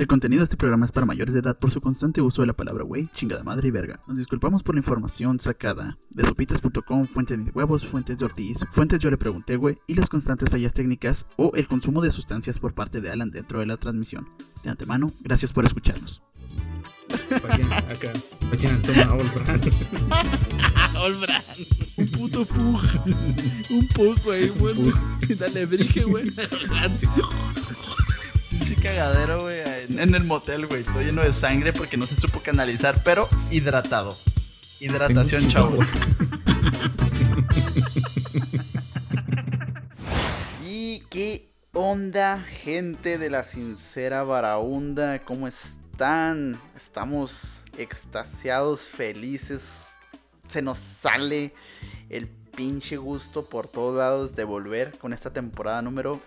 El contenido de este programa es para mayores de edad por su constante uso de la palabra güey, chingada madre y verga. Nos disculpamos por la información sacada de sopitas.com, fuentes de huevos, fuentes de Ortiz, fuentes yo le pregunté güey y las constantes fallas técnicas o el consumo de sustancias por parte de Alan dentro de la transmisión. De antemano, gracias por escucharnos. Acá. Toma, Olbran. Olbran. Un puto pug. Un pug, güey. Bueno. Dale brige, güey. Pinche cagadero, güey. En, el motel, güey. Estoy lleno de sangre porque no se supo canalizar, pero hidratado. Hidratación, chavos. ¿Y qué onda, gente de la sincera Baraunda? ¿Cómo están? Estamos extasiados, felices. Se nos sale el pinche gusto por todos lados de volver con esta temporada número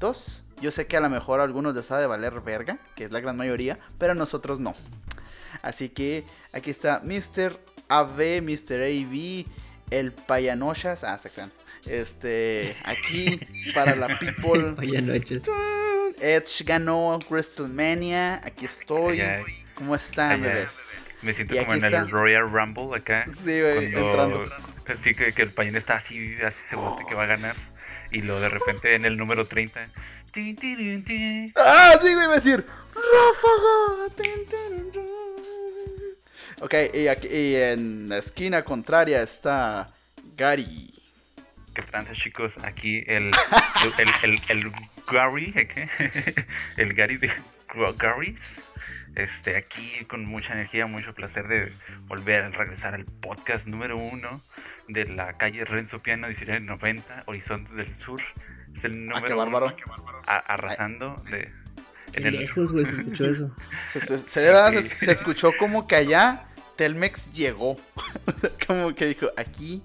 2. Yo sé que a lo mejor a algunos les ha de valer verga, que es la gran mayoría, pero a nosotros no. Así que aquí está Mr. AB, Mr. AB, el Payanochas. Ah, se crean. Este, aquí para la people. Payanochas. Edge ganó WrestleMania. Aquí estoy. Ay, ay. ¿Cómo están, bebés? Me siento Y como aquí en está. el Royal Rumble acá. Sí, güey, entrando. Sí, que, que el pañón está así, así seguro que va a ganar. Y luego de repente en el número 30. Ah, sí, güey, iba a decir. Ráfaga. Ok, y, aquí, en la esquina contraria está Gary. ¿Qué tranza, chicos? Aquí el. El, el, Gary. ¿eh. El Gary de Gary's. Este, aquí con mucha energía, mucho placer de volver a regresar al podcast número uno de la calle Renzo Piano 1990, Horizontes del Sur. Es el Ah, qué número bárbaro. uno, a- arrasando de, Qué en el, lejos, güey, se escuchó eso. Se, se- se- se- se escuchó como que allá Telmex llegó. Como que dijo, aquí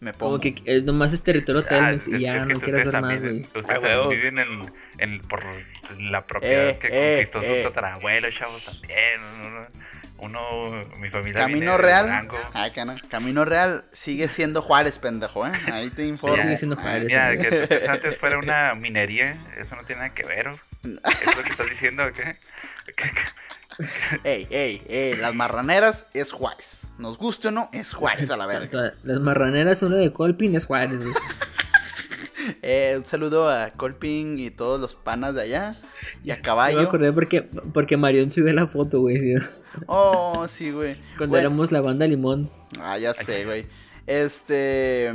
me pongo. Como que eh, nomás es territorio Ah, Telmex es- y ya es que no quiero ustedes hacer más, güey. Ustedes Ah, viven en, en- por la propiedad Eh, que eh, conquistó eh. su tatarabuelo, chavos, también. Uno, mi familia Camino Real. Que no. Camino Real sigue siendo Juárez, pendejo, ¿eh? Ahí te informo. sigue siendo Juárez. Mira, que antes- antes fuera una minería, eso no tiene nada que ver. ¿o? ¿Es lo que estás diciendo o qué? Ey, ey, ey, las marraneras es Juárez. Nos guste o no, es Juárez a la verga. Las marraneras, uno de Colpin es Juárez, güey. Eh, un saludo a Colping y todos los panas de allá. Y a Yo me Caballo. acordé porque, porque Marión subió la foto, güey. ¿sí? Oh, sí, güey. Cuando Bueno, éramos la banda Limón. Ah, ya sé, güey. Este.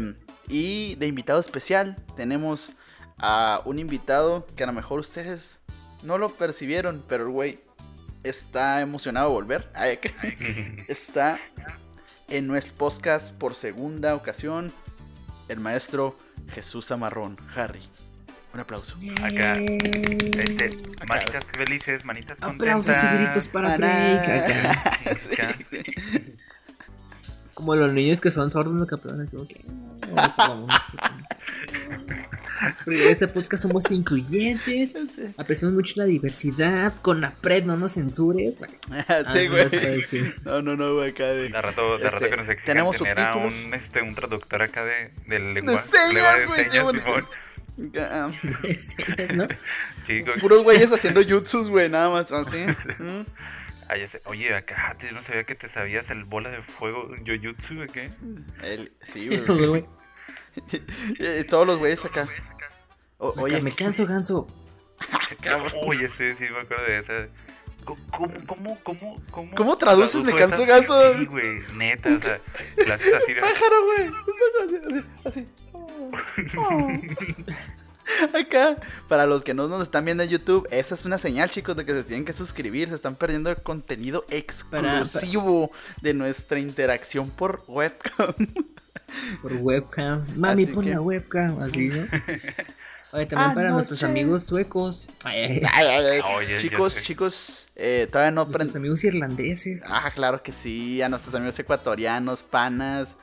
Y de invitado especial tenemos a un invitado que a lo mejor ustedes no lo percibieron, pero el güey está emocionado de volver. Está en nuestro podcast por segunda ocasión. El maestro Jesús Amarrón, Harry. Un aplauso. Acá, este, manitas felices, manitas contentas. Aplausos y gritos para Drake. Acá. Sí. Como los niños que son sordos, no. Así como que. "Ah, vamos". Porque en este podcast somos incluyentes. Apreciamos mucho la diversidad. Con la pred, no nos censures. Ah, sí, güey. que- No, no, no, güey, acá de. De rato, de rato Este, que nos exigen tenemos tener un, este, un traductor acá de, del lengua, señas, lengua de güey, señas. Simón. Ah, Sí, ¿no? Sí, güey. Puros güeyes haciendo jutsus, güey, nada más así. Mm. Oye, acá no sabía que te sabías el bola de fuego Jujutsu, ¿o ¿qué? El- sí, güey. Güey, Todos los güeyes acá. O- Oye, me canso, ganso. Oye, sí, sí, me acuerdo de esa. ¿Cómo, cómo, cómo, cómo? ¿Cómo traduces me canso, esa? ganso? Sí, güey, neta, o sea, la haces así de... pájaro, güey. Un pájaro así. así. Acá, para los que no nos están viendo en YouTube, esa es una señal, chicos, de que se tienen que suscribir. Se están perdiendo el contenido exclusivo de nuestra interacción por webcam. Por webcam. Mami, Así pon que- la webcam. Así, ¿no? Oye, también para nuestros amigos suecos. Ay, ay, ay, Ay, ay, ay. Oye, ya chicos, chicos, eh, todavía no nuestros amigos irlandeses. Ah, claro que sí, a nuestros amigos ecuatorianos, panas.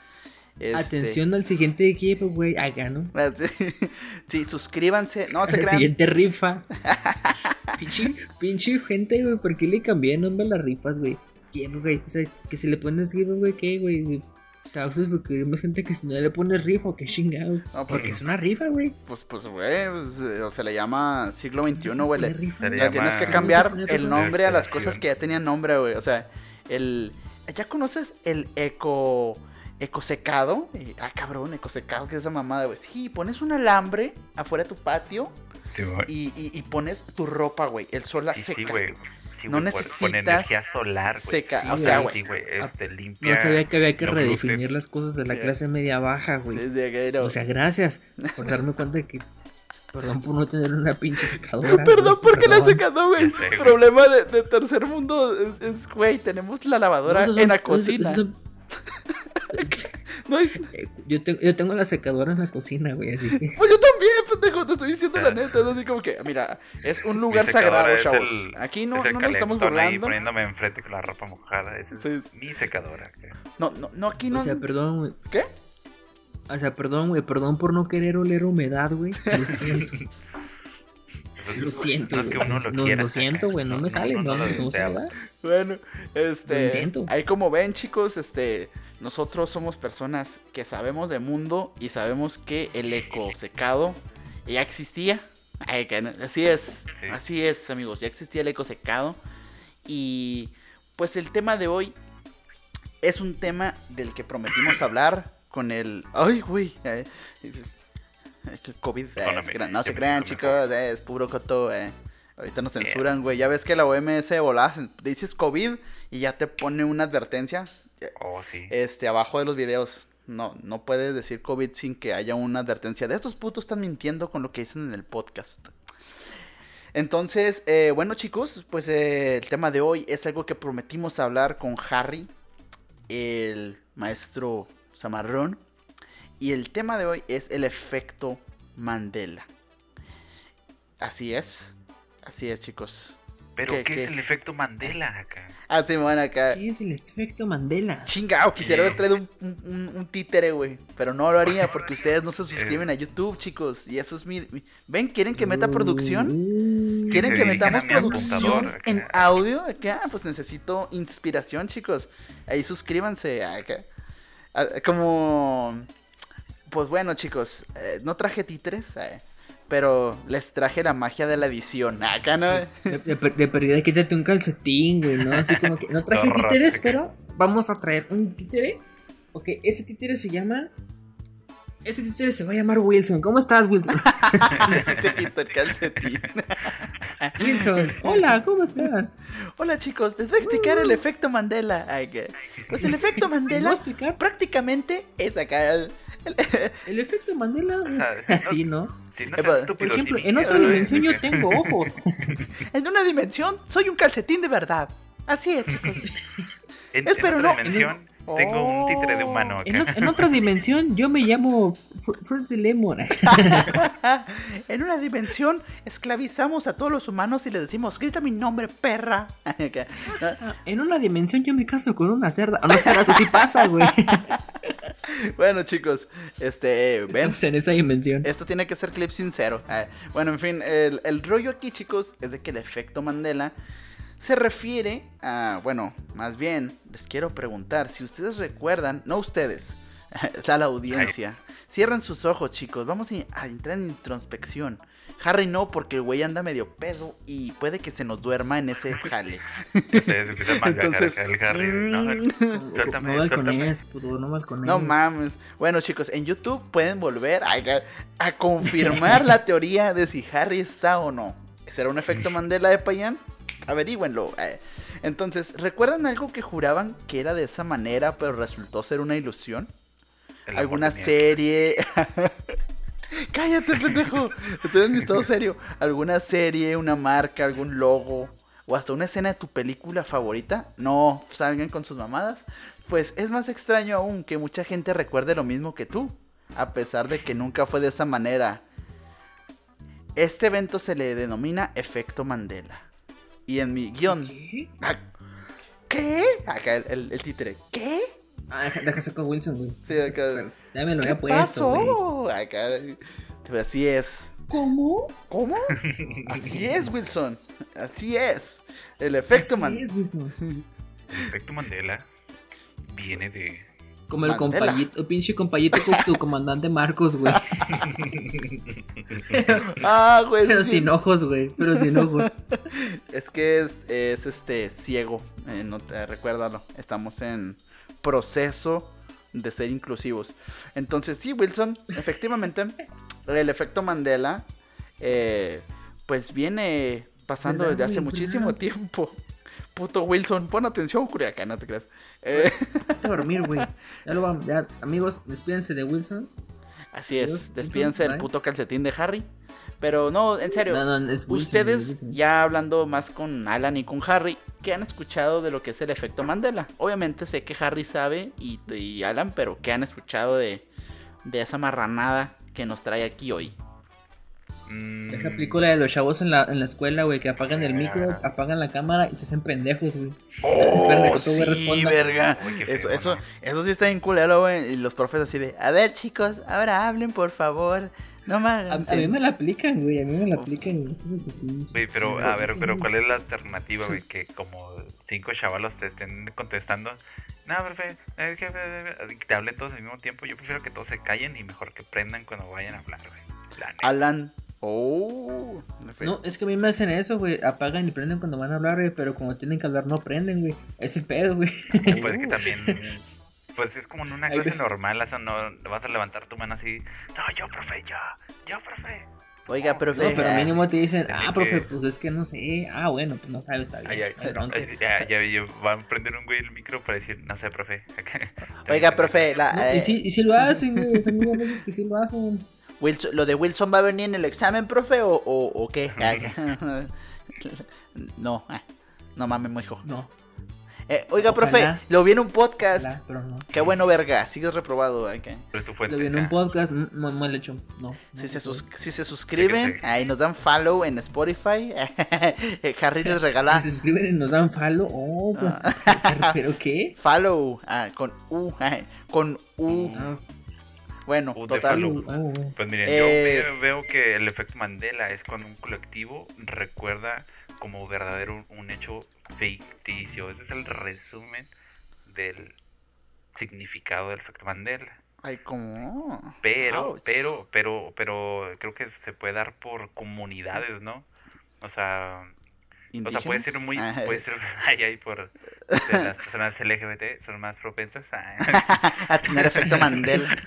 Este- Atención al siguiente equipo, güey. Acá, ¿no? Sí, suscríbanse. No se la crean. siguiente rifa. pinche, pinche gente, güey. ¿Por qué le cambié el nombre a las rifas, güey? ¿Quién, güey? O sea, que se le pones giveaway, ¿qué, güey? O sea, ustedes porque hay más gente que si no le pone rifa o que chingados. No, pues- porque es una rifa, güey. Pues, pues, güey, pues, eh, se le llama siglo XXI, güey. Le, rifa. Le le tienes que cambiar el nombre a las cosas que ya tenían nombre, güey. O sea, el... ¿Ya conoces el eco... Ecosecado? Y- Ah, cabrón, ecosecado, ¿qué es esa mamada, güey? Sí, pones un alambre afuera de tu patio Sí, y, y- y pones tu ropa, güey. El sol la Sí, seca. sí, güey. Sí, No güey, necesitas energía solar, güey. seca. Sí, o sea, güey. Sí, güey. Este, limpia. No sabía que había que no redefinir gluten. las cosas de la Sí. clase media baja, güey. O sea, gracias por darme cuenta de que. Perdón por no tener una pinche secadora. Perdón, güey, ¿por qué la secando, güey? Güey. Problema de, de tercer mundo es, es, güey, tenemos la lavadora No, esos son- en la cocina. No hay- eh, yo, tengo, yo tengo la secadora en la cocina, güey, así que. Pues yo también, pendejo, te estoy diciendo la neta. Es así como que, mira, es un lugar sagrado, chavos. el- Aquí no, es el no nos estamos ahí burlando. poniéndome enfrente con la ropa mojada. Esa es Sí. mi secadora. No, no, no, aquí no. O sea, perdón, güey. ¿Qué? O sea, perdón, güey, perdón por no querer oler humedad, güey. Lo siento. Lo siento, No es que güey. uno lo No, quiera lo siento, güey, no me sale, no, no, se. Bueno, Lo este. intento. Ahí como ven, chicos, este. Nosotros somos personas que sabemos de mundo y sabemos que el eco secado ya existía. Así es, Sí. así es, amigos. Ya existía el eco secado. Y pues el tema de hoy es un tema del que prometimos hablar con el. Ay, güey. eh, COVID. eh, Perdóname, es gran- no se crean, chicos. eh, es puro coto. Eh. Ahorita nos censuran, güey. Ya ves que la OMS cen- dices COVID y ya te pone una advertencia Oh, sí. este abajo de los videos. No, no puedes decir COVID sin que haya una advertencia de estos putos están mintiendo con lo que dicen en el podcast. Entonces, eh, bueno chicos, pues eh, el tema de hoy es algo que prometimos hablar con Harry, el maestro Zamarrón. Y el tema de hoy es el efecto Mandela. Así es, así es chicos. Pero, ¿qué- ¿qué, qué? es el efecto Mandela acá? Ah, sí, bueno, acá. ¿Qué es el efecto Mandela? Chingao, quisiera ¿Qué? haber traído un, un- un- títere, güey. Pero no lo haría porque ustedes no se suscriben a YouTube, chicos. Y eso es mi. mi- ¿Ven? ¿Quieren que meta producción? Mm. ¿Quieren que metamos producción en audio? Acá, pues necesito inspiración, chicos. Ahí suscríbanse. Acá. Ah, Como. Pues bueno, chicos. eh, no traje títeres. eh, pero les traje la magia de la edición. Acá no. De, de, per- de perdida, quítate un calcetín, güey, ¿no? Así como que no traje títeres, pero vamos a traer un títere. Ok, ese títere se llama. Ese títere se va a llamar Wilson. ¿Cómo estás, Wilson? Sí se quitó el calcetín. Wilson, hola, ¿cómo estás? Hola chicos, les voy a explicar el efecto Mandela. Pues el efecto ¿Te voy a Mandela explicar? prácticamente es acá. el- el- efecto Mandela. sea, Así, ¿no? Si no seas Por ejemplo, en otra dimensión yo tengo ojos. En una dimensión soy un calcetín de verdad. Así es, chicos. En, Es, en pero otra no- dimensión tengo un títere de humano acá. En, o- en otra dimensión yo me llamo Fr- Fruitsy Lemon. en una dimensión esclavizamos a todos los humanos y les decimos, grita mi nombre, perra. En una dimensión yo me caso con una cerda. No, espera, eso sí pasa, güey. bueno, chicos, este, ven. Estamos en esa dimensión. Esto tiene que ser clip sincero. Ah, bueno, en fin, el, el rollo aquí, chicos, es de que el efecto Mandela se refiere a, bueno, más bien, les quiero preguntar, si ustedes recuerdan, no ustedes, a la audiencia, cierren sus ojos, chicos, vamos a, a entrar en introspección. Harry no, porque el güey anda medio pedo y puede que se nos duerma en ese jale. Se, se empieza a Entonces, el Harry. No, mm, suéltame, no balcones, puto, no balcones. No mames. Bueno, chicos, en YouTube pueden volver a, a confirmar la teoría de si Harry está o no. ¿Será un efecto Mandela de Payan? Averígüenlo. eh. Entonces, ¿recuerdan algo que juraban que era de esa manera, pero resultó ser una ilusión? El ¿Alguna serie? Cállate, pendejo. Estoy en mi estado serio. ¿Alguna serie, una marca, algún logo? ¿O hasta una escena de tu película favorita? No salgan con sus mamadas. Pues es más extraño aún que mucha gente recuerde lo mismo que tú. A pesar de que nunca fue de esa manera. Este evento se le denomina efecto Mandela. Y en mi guion... ¿Qué? Ah, ¿Qué? Acá el, el- el títere. ¿Qué? Ah, sacar con Wilson, güey. Sí, acá- Ya me lo ¿Qué había puesto, pasó? Pues así es. ¿Cómo? ¿Cómo? Así es, Wilson. Así es. El efecto Así man. es, Wilson. El efecto Mandela viene de Como el Mandela. compañito, el pinche compañito con su comandante Marcos, güey. Ah, güey. Pero sí. sin ojos, güey. Pero sin ojos. Es que es, es, este ciego. eh, no te recuérdalo. Estamos en proceso de ser inclusivos. Entonces, sí, Wilson, efectivamente, el efecto Mandela, eh, pues viene pasando ¿Verdad, desde hace muchísimo tiempo. Puto Wilson, pon atención, Curiacán, no te creas. Eh, a dormir, güey. Ya lo vamos. Ya, amigos, despídense de Wilson. así Adiós, es, Wilson, despídense del puto calcetín de Harry. Pero no, en serio. No, no, es Wilson, Ustedes, ya hablando más con Alan y con Harry, ¿qué han escuchado de lo que es el efecto Mandela? Obviamente sé que Harry sabe y, y Alan, pero ¿qué han escuchado de, de esa marranada que nos trae aquí hoy? Mm, aplico la de los chavos en la, en la escuela, güey, que apagan el micro, apagan la cámara y se hacen pendejos, güey. Esperen a que. Oh, verga. Uy, Eso, feo, eso, eso sí está bien culero, güey. Y los profes así de, a ver chicos, ahora hablen por favor. No me A, hagan a mí me la aplican, güey. A mí me la aplican. güey. Pero a ver, pero ¿cuál es la alternativa, güey? Que como cinco chavalos te estén contestando. No, profe, es que, te hablen todos al mismo tiempo. Yo prefiero que todos se callen y mejor que prendan cuando vayan a hablar, güey. Alan. Oh. No, es que a mí me hacen eso, güey. Apagan y prenden cuando van a hablar, güey. Pero cuando tienen que hablar, no prenden, güey. Ese pedo, güey. Pues que también. Pues es como en una clase normal, eso no vas a levantar tu mano así. No, yo, profe, yo, yo, profe. Oiga, profe. No, pero mínimo te dicen, ah, profe, que- pues es que no sé. Ah, bueno, pues no sabes, está bien. Ay, ay, no hay bronca. ay, ya, ya, ya, van a prender un güey el micro para decir, no sé, profe. Oiga, profe, la, No, eh, y, sí, y sí lo hacen, güey. Son muchas veces que sí lo hacen. Wilson- ¿Lo de Wilson va a venir en el examen, profe, o, o, o qué? no, ah, no mames, muy hijo. No, Eh, oiga, Ojalá. profe, lo vi en un podcast. la, pero no. Qué bueno, verga, sigues reprobado. ¿eh? Fuente. Lo vi en un podcast, muy mal hecho. No. Si no, se, no. sus- si se suscriben, ahí nos dan follow en Spotify. Harry les regala Si se suscriben y nos dan follow. Oh, pues, Ah. ¿pero, pero qué? follow ah, con U, con U. Ah, Bueno, total. Pues miren, Eh, yo veo, veo que el efecto Mandela es cuando un colectivo recuerda como verdadero un hecho ficticio. Ese es el resumen del significado del efecto Mandela. Ay, como. Pero, Ouch. pero, pero, pero creo que se puede dar por comunidades, ¿no? O sea, o sea, puede ser muy. Ah, puede ser, ay, ay, por las personas LGBT son más propensas a, a tener efecto Mandela.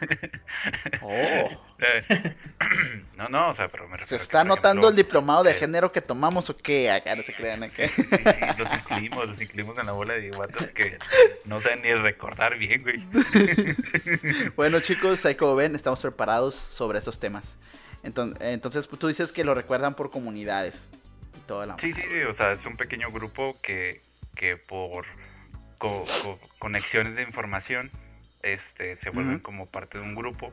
Oh. no, no, o sea, pero me ¿Se está notando el diplomado de eh, género que tomamos o qué? Acá no se crean acá. Sí, sí, sí, los incluimos, los incluimos en la bola de guatos que no saben ni recordar bien, güey. Bueno, chicos, ahí como ven, estamos preparados sobre esos temas. Entonces, entonces pues, tú dices que lo recuerdan por comunidades. Y toda la Sí, sí, o sea, es un pequeño grupo que, que por co- co- conexiones de información este, se vuelven como parte de un grupo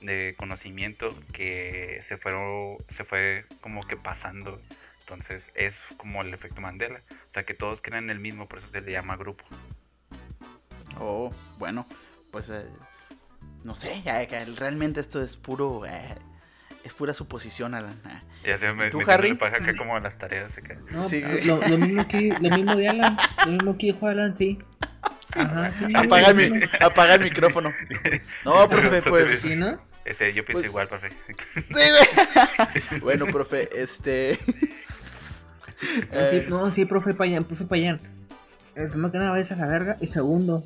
de conocimiento que se fueron, se fue como que pasando. Entonces es como el efecto Mandela. O sea, que todos creen en el mismo, por eso se le llama grupo. Oh, bueno, pues eh, no sé, que realmente esto es puro, eh, es pura suposición, Alan. ah. Ya se me, ¿Tú, me Harry? acá como las tareas acá. No, Sí, pues, lo, lo mismo que lo mismo de Alan, lo mismo que dijo Alan, sí. Ajá, sí, Apaga el, sí, mi- apaga el micrófono. No, profe, pues. Sí, ¿no? Ese, yo pienso Pues- igual, profe. Sí, güey. Bueno, profe, este. No, sí, eh, no, sí, profe Payán, profe Payán. El primero que nada vayas a la verga. Y segundo,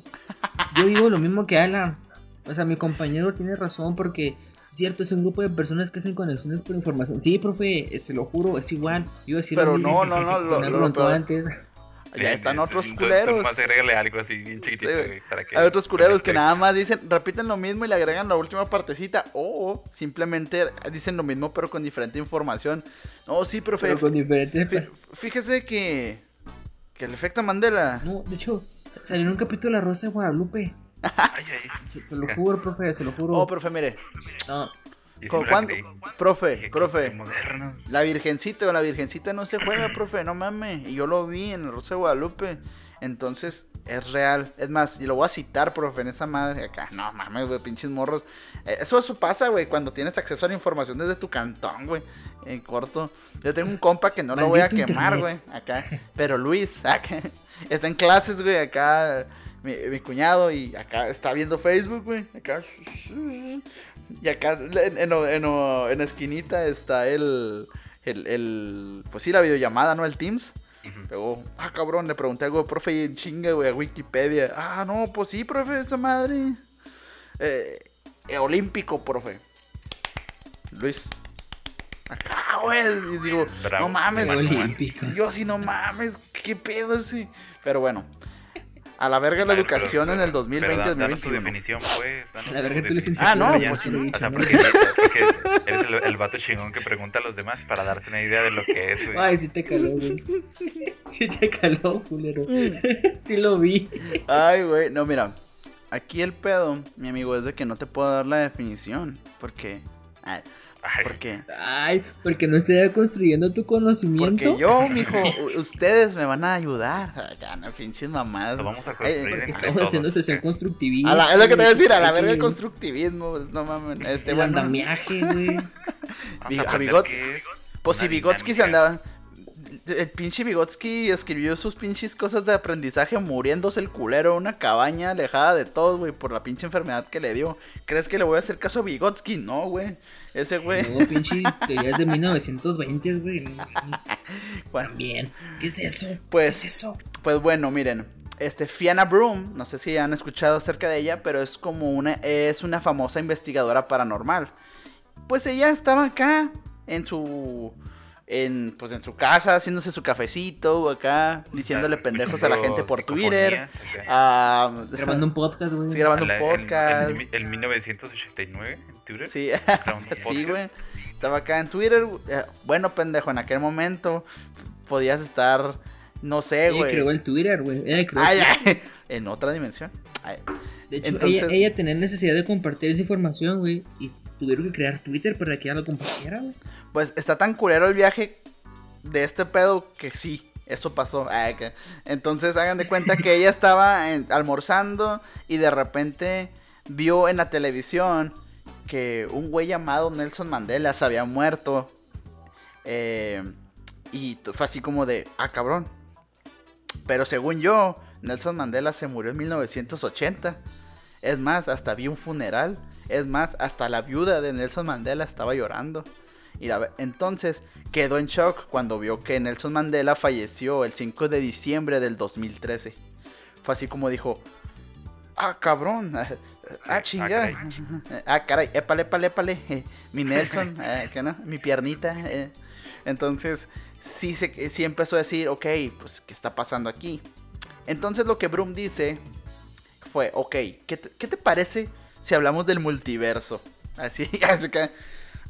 yo digo lo mismo que Alan. O sea, mi compañero tiene razón porque cierto, es un grupo de personas que hacen conexiones por información. Sí, profe, eh, se lo juro, es igual. Yo iba a decir Pero no, no, no, lo- lo- lo antes. Ya están otros Entonces, culeros. Agrégale algo así bien chiquitito, Sí, para que Hay otros culeros que nada más dicen, repiten lo mismo y le agregan la última partecita. O simplemente dicen lo mismo pero con diferente información. No, sí, profe. Pero con diferentes. fí- Fíjese que. Que el efecto Mandela. No, de hecho, sa- salió en un capítulo de La Rosa de Guadalupe. Ay, ay. Se, se lo juro, profe, se lo juro. Oh, profe, mire. No, ¿Con cuánto? Profe, profe. La virgencita o la virgencita no se juega, profe, no mames. Y yo lo vi en el Rosa de Guadalupe. Entonces, es real. Es más, y lo voy a citar, profe, en esa madre acá. No mames, güey, pinches morros. Eh, Eso, eso pasa, güey, cuando tienes acceso a la información desde tu cantón, güey. En corto. Yo tengo un compa que no lo voy a quemar, güey. Acá. Pero Luis, acá. Está en clases, güey, acá. Mi, mi cuñado y acá está viendo Facebook, güey. Acá. Y acá en, en, en- esquinita está el, el, el. Pues sí, la videollamada, ¿no? El Teams. Luego, ah, cabrón, le pregunté algo, profe, y en chinga, güey, a Wikipedia. Ah, no, pues sí, profe, esa madre. Eh, eh, olímpico, profe. Luis. Acá, güey. Y digo, Bravo. no mames. Olímpico. Yo así, no mames, qué pedo así. Pero bueno, a la verga la A ver, educación pero- en el pero 2020 da- danos tu 2021 definición, pues. danos La tu verga, tú le definición. Ah, no, ya pues sí, O sea, porque, porque eres el, el vato chingón que pregunta a los demás para darse una idea de lo que es, güey. Ay, sí te caló, güey. Sí te caló, culero. Sí lo vi. Ay, güey, no, mira. Aquí el pedo, mi amigo, es de que no te puedo dar la definición. Porque. ay, Ay, porque. Ay, porque no estoy construyendo tu conocimiento. Porque yo, mijo, ustedes me van a ayudar. Acá, no, pinches mamadas. Lo vamos a Ay, construir Porque estamos todos, haciendo sesión constructivista. la- es lo que te voy a decir, a la verga el constructivismo. No mames. Este, El bueno. andamiaje, güey. A a aprender Bigots- qué es Pues si una Vygotsky se andaba. El pinche Vygotsky escribió sus pinches cosas de aprendizaje muriéndose el culero en una cabaña alejada de todos, güey, por la pinche enfermedad que le dio. ¿Crees que le voy a hacer caso a Vygotsky? No, güey. Ese güey. Luego, pinche teorías de 1920, güey. Bueno, También. ¿Qué es eso? Pues- ¿Qué es eso? pues bueno, miren. Este Fiona Broom, no sé si han escuchado acerca de ella, pero es como una es una famosa investigadora paranormal. Pues ella estaba acá en su en pues en su casa haciéndose su cafecito acá diciéndole pendejos a la gente por Twitter. Ah, Grabando un podcast, güey. Sí, grabando un La- podcast. En, en 1989, en Twitter. Sí, sí, güey. Estaba acá en Twitter. eh, Bueno, pendejo, en aquel momento podías estar, no sé, Ella güey. creó el Twitter, güey. En otra dimensión. Ay, De hecho, Entonces- ella, ella tenía necesidad de compartir esa información, güey. Y tuvieron que crear Twitter para que ella lo compartiera, güey. Pues está tan culero el viaje de este pedo que sí, eso pasó. Entonces hagan de cuenta que ella estaba almorzando y de repente vio en la televisión que un güey llamado Nelson Mandela se había muerto. Eh, y fue así como de, ah, cabrón. Pero según yo, Nelson Mandela se murió en 1980. Es más, hasta vi un funeral. Es más, hasta la viuda de Nelson Mandela estaba llorando. Y la entonces quedó en shock cuando vio que Nelson Mandela falleció el 5 de diciembre del 2013. Fue así como dijo, ah, cabrón, ah, ah, chingada. caray. Ah, caray, épale, épale, épale. eh, mi Nelson, eh, ¿qué no? Mi piernita. eh. Entonces, sí, se, sí empezó a decir, ok, pues, ¿qué está pasando aquí? Entonces, lo que Broom dice fue, ok, ¿qué te, qué te parece si hablamos del multiverso? Así, así que.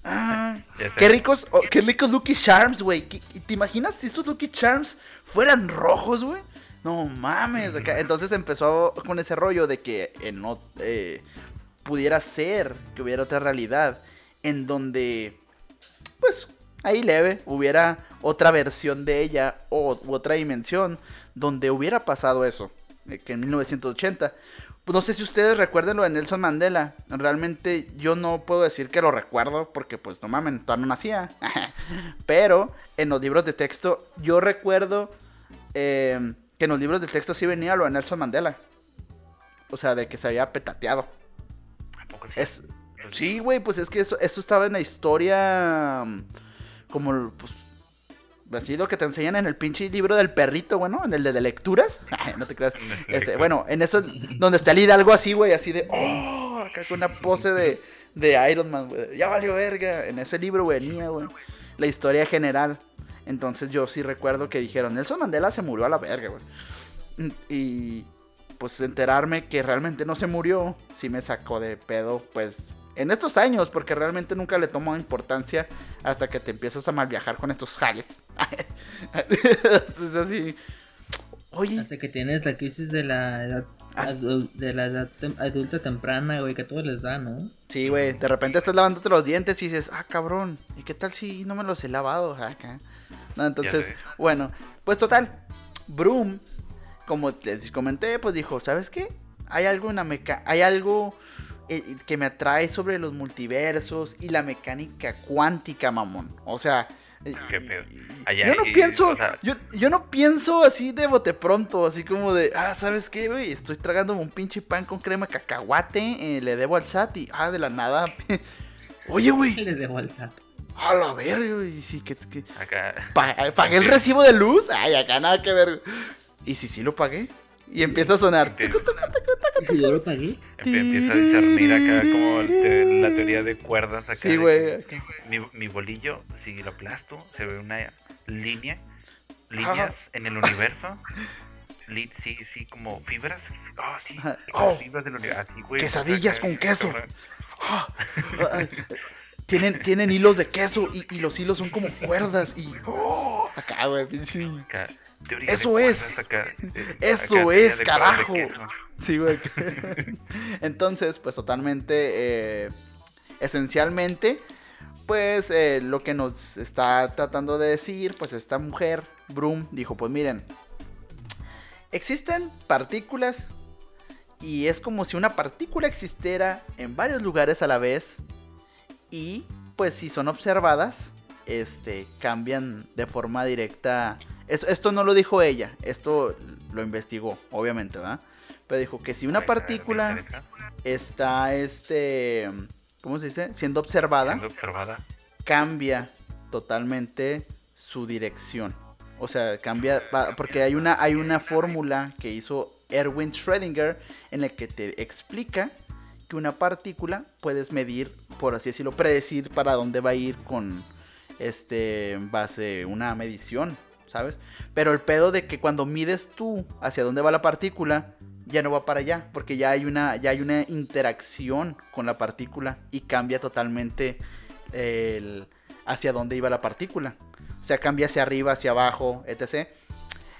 Ah, qué ricos, oh, qué ricos Lucky Charms, güey. ¿Qué- ¿Te imaginas si esos Lucky Charms fueran rojos, güey? No mames. acá. Entonces empezó con ese rollo de que en ot- eh, pudiera ser que hubiera otra realidad en donde, pues, ahí leve, hubiera otra versión de ella o u otra dimensión donde hubiera pasado eso, que en 1980. No sé si ustedes recuerden lo de Nelson Mandela. Realmente yo no puedo decir que lo recuerdo porque pues no mamen, todavía no nacía. Pero en los libros de texto yo recuerdo eh, que en los libros de texto sí venía lo de Nelson Mandela. O sea, de que se había petateado. ¿A poco sí? Es, sí, güey, pues es que eso, eso estaba en la historia. mm, Como, pues. Así lo que te enseñan en el pinche libro del perrito, bueno, en el de, de lecturas. no te creas. Este, bueno, en eso, donde está el Hidalgo así, güey, así de. ¡Oh! Acá con una pose de, de Iron Man, güey. Ya valió verga. En ese libro venía, güey. La historia general. Entonces yo sí recuerdo que dijeron: Nelson Mandela se murió a la verga, güey. Y pues enterarme que realmente no se murió, sí me sacó de pedo, pues en estos años, porque realmente nunca le tomo importancia hasta que te empiezas a mal viajar con estos jales. es así. Oye, Hasta que tienes la crisis de la edad, adu- de la edad tem- adulta temprana, güey, que a todos les da, ¿no? sí, güey, de repente estás lavándote los dientes y dices, ah, cabrón, ¿y qué tal si no me los he lavado? Acá. No, entonces, bueno, pues total, Broom, como les comenté, pues dijo, ¿sabes qué? Hay algo, una meca hay algo eh, que me atrae sobre los multiversos y la mecánica cuántica, mamón. O sea. Allá yo no y- pienso, o sea- yo, yo no pienso así de bote pronto, así como de, ah, ¿sabes qué, güey? Estoy tragándome un pinche pan con crema cacahuate, eh, le debo al SAT y, ah, de la nada. Oye, güey, Le debo al SAT. a la verga, güey, sí, que, que- Acá. pa- pagué el recibo de luz, ay, acá nada que ver. ¿Y si sí lo pagué? Y empieza a sonar. ¿Y si yo lo pagué? empie- Empieza a discernir acá como te- la teoría de cuerdas acá. Sí, güey. Mi, mi bolillo, si lo aplasto, se ve una línea, líneas en el universo. Li- sí, sí, como fibras. Oh, sí, Oh. fibras del universo. Así, güey. Quesadillas acá, con queso. Ah, ah, tienen, tienen hilos de queso y, y los hilos son como cuerdas y... ¡oh! acá, güey, pinche... Teoría Eso es. acá, eh, Eso es, carajo. Sí, güey. Entonces, pues totalmente, eh, esencialmente, pues eh, lo que nos está tratando de decir, pues esta mujer, Broom, dijo, pues miren, existen partículas y es como si una partícula existiera en varios lugares a la vez y pues si son observadas, este, cambian de forma directa. Es- esto no lo dijo ella, esto lo investigó, obviamente, ¿verdad? Pero dijo que si una partícula está, este, ¿cómo se dice? Siendo observada, Siendo observada. cambia totalmente su dirección. O sea, cambia, porque hay una, hay una fórmula que hizo Erwin Schrödinger en la que te explica que una partícula puedes medir, por así decirlo, predecir para dónde va a ir con, este, base una medición, ¿sabes? Pero el pedo de que cuando mides tú hacia dónde va la partícula, ya no va para allá, porque ya hay una, ya hay una interacción con la partícula y cambia totalmente el, hacia dónde iba la partícula. O sea, cambia hacia arriba, hacia abajo, etc.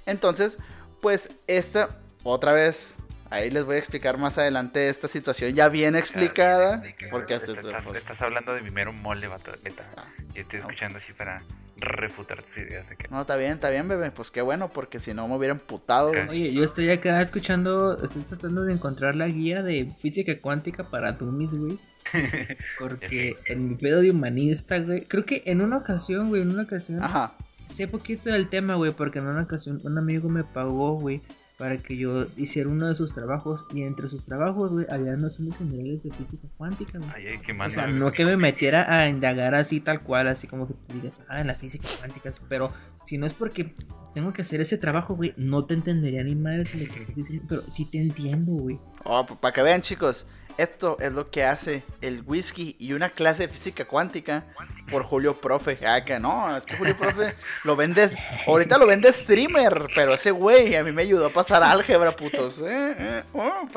Entonces, pues esta, otra vez, ahí les voy a explicar más adelante esta situación ya bien explicada. Porque estás, pues, estás hablando de mi mero mole, vato, neta. Ah, Y estoy no. escuchando así para refutar tus ideas de que No, está bien, está bien, bebé. Pues qué bueno, porque si no me hubiera emputado. güey. Ok. Oye, yo estoy acá escuchando, estoy tratando de encontrar la guía de física cuántica para dummies, güey. Porque en mi pedo de humanista, güey, creo que en una ocasión, güey, en una ocasión, Ajá. sé poquito del tema, güey, porque en una ocasión un amigo me pagó, güey, para que yo hiciera uno de sus trabajos y entre sus trabajos, güey, había nociones generales de física cuántica, güey. Ay, ay, qué O sea, no que me metiera a indagar así tal cual, así como que te digas, ah, en la física cuántica, pero si no es porque tengo que hacer ese trabajo, güey, no te entendería ni madre si lo que estás diciendo, pero sí te entiendo, güey. Oh, para que vean, chicos. Esto es lo que hace el whisky y una clase de física cuántica por Julio Profe. Ah, que no, es que Julio Profe lo vendes. Ahorita lo vende streamer, pero ese güey a mí me ayudó a pasar álgebra, putos. Eh, eh, oh.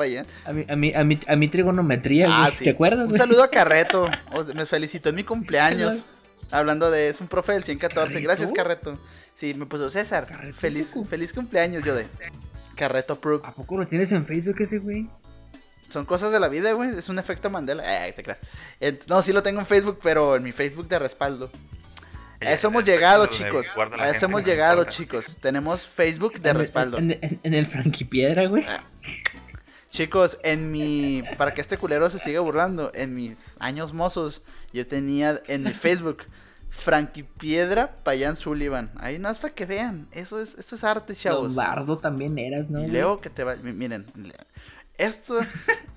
A mí, a mí, a mí, a mí trigonometría, Ah, sí. ¿te acuerdas, Un saludo a Carreto. Me felicitó en mi cumpleaños. Hablando de. Es un profe del 114. ¿Carreto? Gracias, Carreto. Sí, me puso César. ¿Carreto? Feliz, feliz cumpleaños, yo de. Carreto Proof. ¿A poco lo tienes en Facebook ese, güey? Son cosas de la vida, güey. Es un efecto Mandela. Ay, te creas. No, sí lo tengo en Facebook, pero en mi Facebook de respaldo. A eso hemos llegado, chicos. A eso hemos llegado, chicos. Tenemos Facebook de respaldo. En, en- en el Franquipiedra, güey. Chicos, en mi. Para que este culero se siga burlando, en mis años mozos, yo tenía en mi Facebook. Frankie Piedra Payán Sullivan. Ahí no es para que vean. Eso es, eso es arte, chavos. Lombardo también eras, ¿no? Y? Leo que te va. mi- Miren. Esto,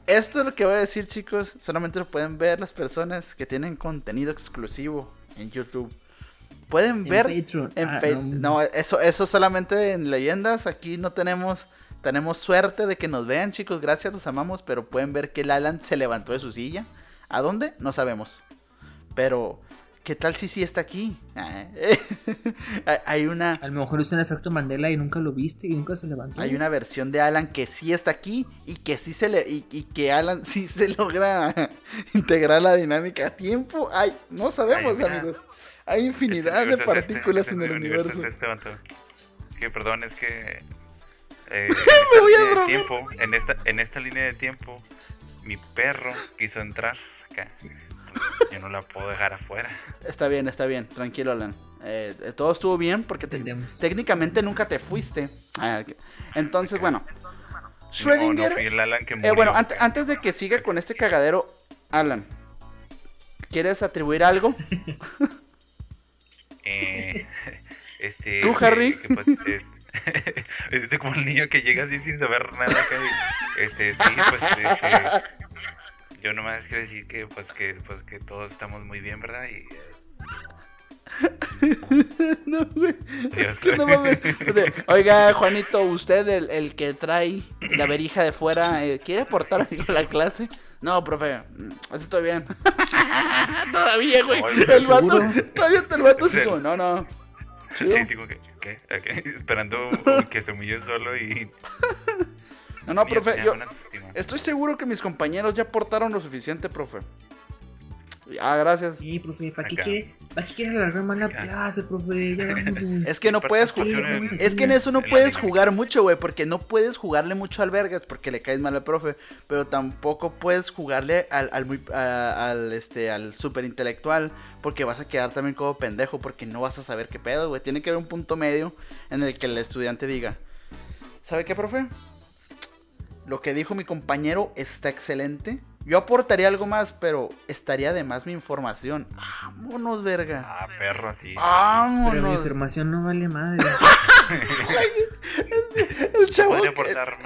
esto es lo que voy a decir, chicos. Solamente lo pueden ver las personas que tienen contenido exclusivo en YouTube. Pueden En ver Patreon. en Ah, Pat- no. no, eso, eso solamente en leyendas. Aquí no tenemos. Tenemos suerte de que nos vean, chicos. Gracias, los amamos. Pero pueden ver que el Alan se levantó de su silla. ¿A dónde? No sabemos. Pero, ¿qué tal si sí está aquí? Ah, hay- hay una. A lo mejor es un efecto Mandela y nunca lo viste y nunca se levantó. Hay una versión de Alan que sí está aquí y que sí se le y, y que Alan sí se logra integrar la dinámica a tiempo. Ay, no sabemos, Ay, amigos. Hay infinidad de partículas en el universo. Es, este vato. Es que, perdón, es que. eh, Me voy a drogar. tiempo, en esta, en esta línea de tiempo, mi perro quiso entrar acá. Yo no la puedo dejar afuera. Está bien, está bien, tranquilo, Alan. Eh, todo estuvo bien porque te- técnicamente nunca te fuiste. Ah. Entonces, bueno. No, no Schrödinger. fui el Alan que eh, bueno, ante- antes de que siga con este cagadero, Alan, ¿quieres atribuir algo? Eh, este, ¿Tú, Harry? que, pues, es, este, como el niño que llega así sin saber nada. este, sí, pues este, yo nomás quiero decir que pues que pues que todos estamos muy bien, ¿verdad? Y No, güey. Es que no mames. Oiga, Juanito, usted, el, el que trae la verija de fuera, eh, ¿quiere aportar a la clase? No, profe, mm, así estoy bien. todavía, güey. No, El vato, todavía el vato el- como, no, no. Sí, Chido. sí, como que, Esperando que se humille solo y. No, no, profe, yo estoy seguro que mis compañeros ya aportaron lo suficiente, profe. Ah, gracias. Sí, profe, ¿para qué quiere, ¿para qué quiere alargar más la clase, profe? Ya. Es que no puedes jugar. Es que en eso no puedes jugar mucho, güey, porque no puedes jugarle mucho al vergas porque le caes mal al profe, pero tampoco puedes jugarle al, al, muy- a- al, este, al super intelectual porque vas a quedar también como pendejo porque no vas a saber qué pedo, güey. Tiene que haber un punto medio en el que el estudiante diga, ¿sabe qué, profe? Lo que dijo mi compañero está excelente. Yo aportaría algo más, pero estaría de más mi información. Vámonos, verga. Ah, perro, sí. Pero mi Vámonos. información no vale madre. El chavo. Podría que- aportar.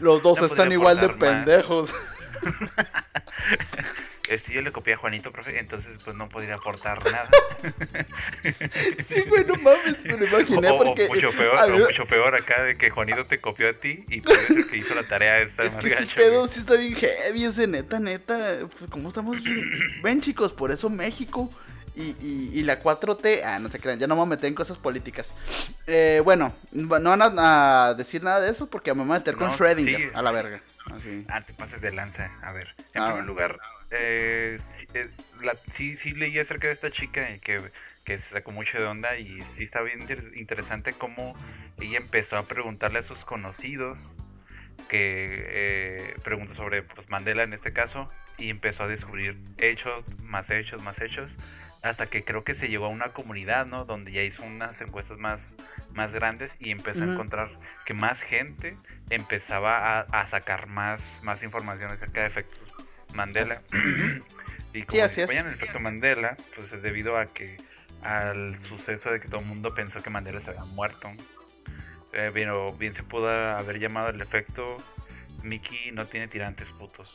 Los dos No están igual de más. pendejos. Este, yo le copié a Juanito, profe, entonces pues no podría aportar nada. Sí, güey, no mames, me lo imaginé o, o porque. mucho peor, a o mí- mucho peor acá de que Juanito te copió a ti y tú eres el que hizo la tarea esta es que ese pedo sí está bien heavy, ese neta, neta. pues, ¿Cómo estamos? Ven, chicos, por eso México y, y, y la 4T. Ah, no se crean, ya no me voy a meter en cosas políticas. Eh, bueno, no van a, a decir nada de eso porque me voy a meter con No, Schrödinger sí. a la verga. Así. Ah, te pases de lanza. A ver, en Ah, primer lugar, eh, sí, eh, la- sí, sí leí acerca de esta chica que, que se sacó mucho de onda y sí está bien inter- interesante cómo ella empezó a preguntarle a sus conocidos que eh, sobre pues, Mandela en este caso y empezó a descubrir hechos, más hechos, más hechos hasta que creo que se llegó a una comunidad, ¿no? Donde ya hizo unas encuestas más, más grandes y empezó a encontrar que más gente empezaba a, a sacar más, más información acerca de efectos Mandela. y como apoyan el efecto Mandela, pues es debido a que al suceso de que todo el mundo pensó que Mandela se había muerto. Eh, pero bien se pudo haber llamado el efecto Mickey no tiene tirantes putos.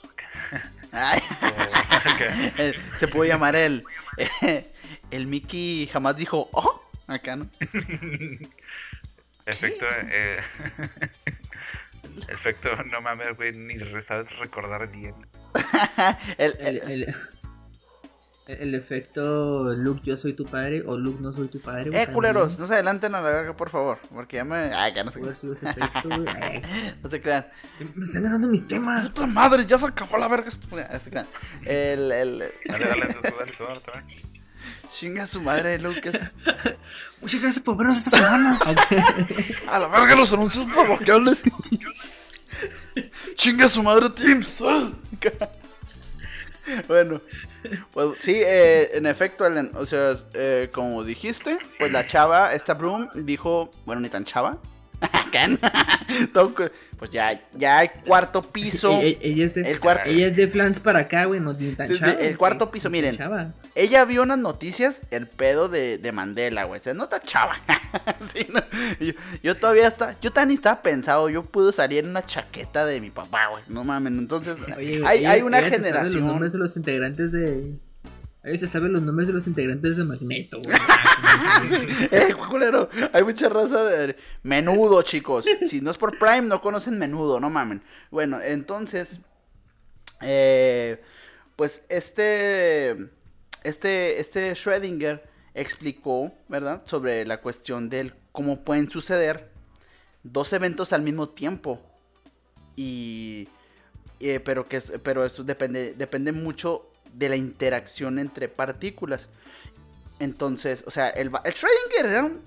Se puede llamar el. el Mickey jamás dijo, oh, acá, ¿no? Efecto, eh, efecto, no mames, güey, ni sabes recordar bien. El, El, el, el efecto Luke, yo soy tu padre o Luke, no soy tu padre. eh, culeros, no se adelanten a la verga, por favor. Porque ya me. Ay, que no ese efecto. Ay, no se crean. Me están ganando mis temas. ¡Puta madre! Ya se acabó la verga. esto- No se crean. El. el Dale, dale, chinga su madre, Lucas. Muchas gracias por vernos esta semana. A la verga los anuncios parroquiales. Chinga su madre, Teams. Bueno, pues sí, eh, en efecto, Ellen, o sea, eh, como dijiste, pues la chava, esta Broom, dijo, bueno, ni tan chava. Pues ya, ya cuarto piso. E- e- ella, es de, El cuarto, ella es de flans para acá, güey, no tan chava. el güey, cuarto piso, miren. chava. Ella vio unas noticias, el pedo de, de Mandela, güey. O sea, no está chava. Sí, no. yo, yo todavía está, yo tan estaba pensado, yo pude salir en una chaqueta de mi papá, güey. No mames, entonces Oye, hay, ella- hay una se sabe los generación. nombres de los integrantes de. Ella se sabe los nombres de los integrantes de Magneto, güey. Eh, culero, hay mucha raza de menudo, chicos. Si no es por Prime, no conocen menudo, no mamen. Bueno, entonces, eh, pues este, este, este Schrödinger explicó, ¿verdad? Sobre la cuestión del cómo pueden suceder dos eventos al mismo tiempo. Y, eh, pero que pero eso depende, depende mucho de la interacción entre partículas. Entonces, o sea, el, el Schrödinger era un-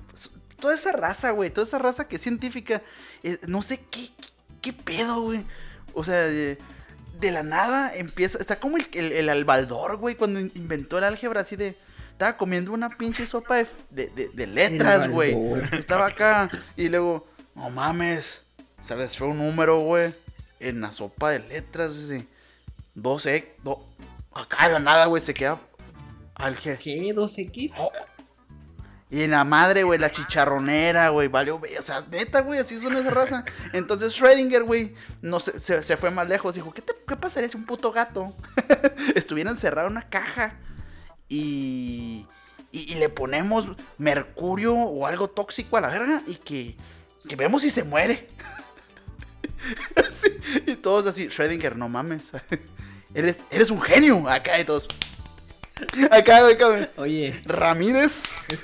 toda esa raza, güey, toda esa raza que es científica, eh, no sé qué, qué, qué pedo, güey. O sea, de, de la nada empieza, está como el, el, el albaldor, güey, cuando in- inventó el álgebra así de... Estaba comiendo una pinche sopa de, de, de- letras, güey. Estaba acá y luego, no mames, se les fue un número, güey, en la sopa de letras, ese. 12, do- acá de la nada, güey, se queda al. ¿Qué? ¿2X? Oh. Y en la madre, güey, la chicharronera, güey, valió, güey, o sea, neta, güey, así son esa raza. Entonces Schrödinger, güey, no se, se, se fue más lejos, dijo, ¿qué, te- qué pasaría si un puto gato estuviera encerrado en una caja y, y, y le ponemos mercurio o algo tóxico a la verga y que, que vemos si se muere? Y todos así, Schrödinger, no mames, eres, eres un genio, acá y todos. Acá, acá. Oye, Ramírez. es,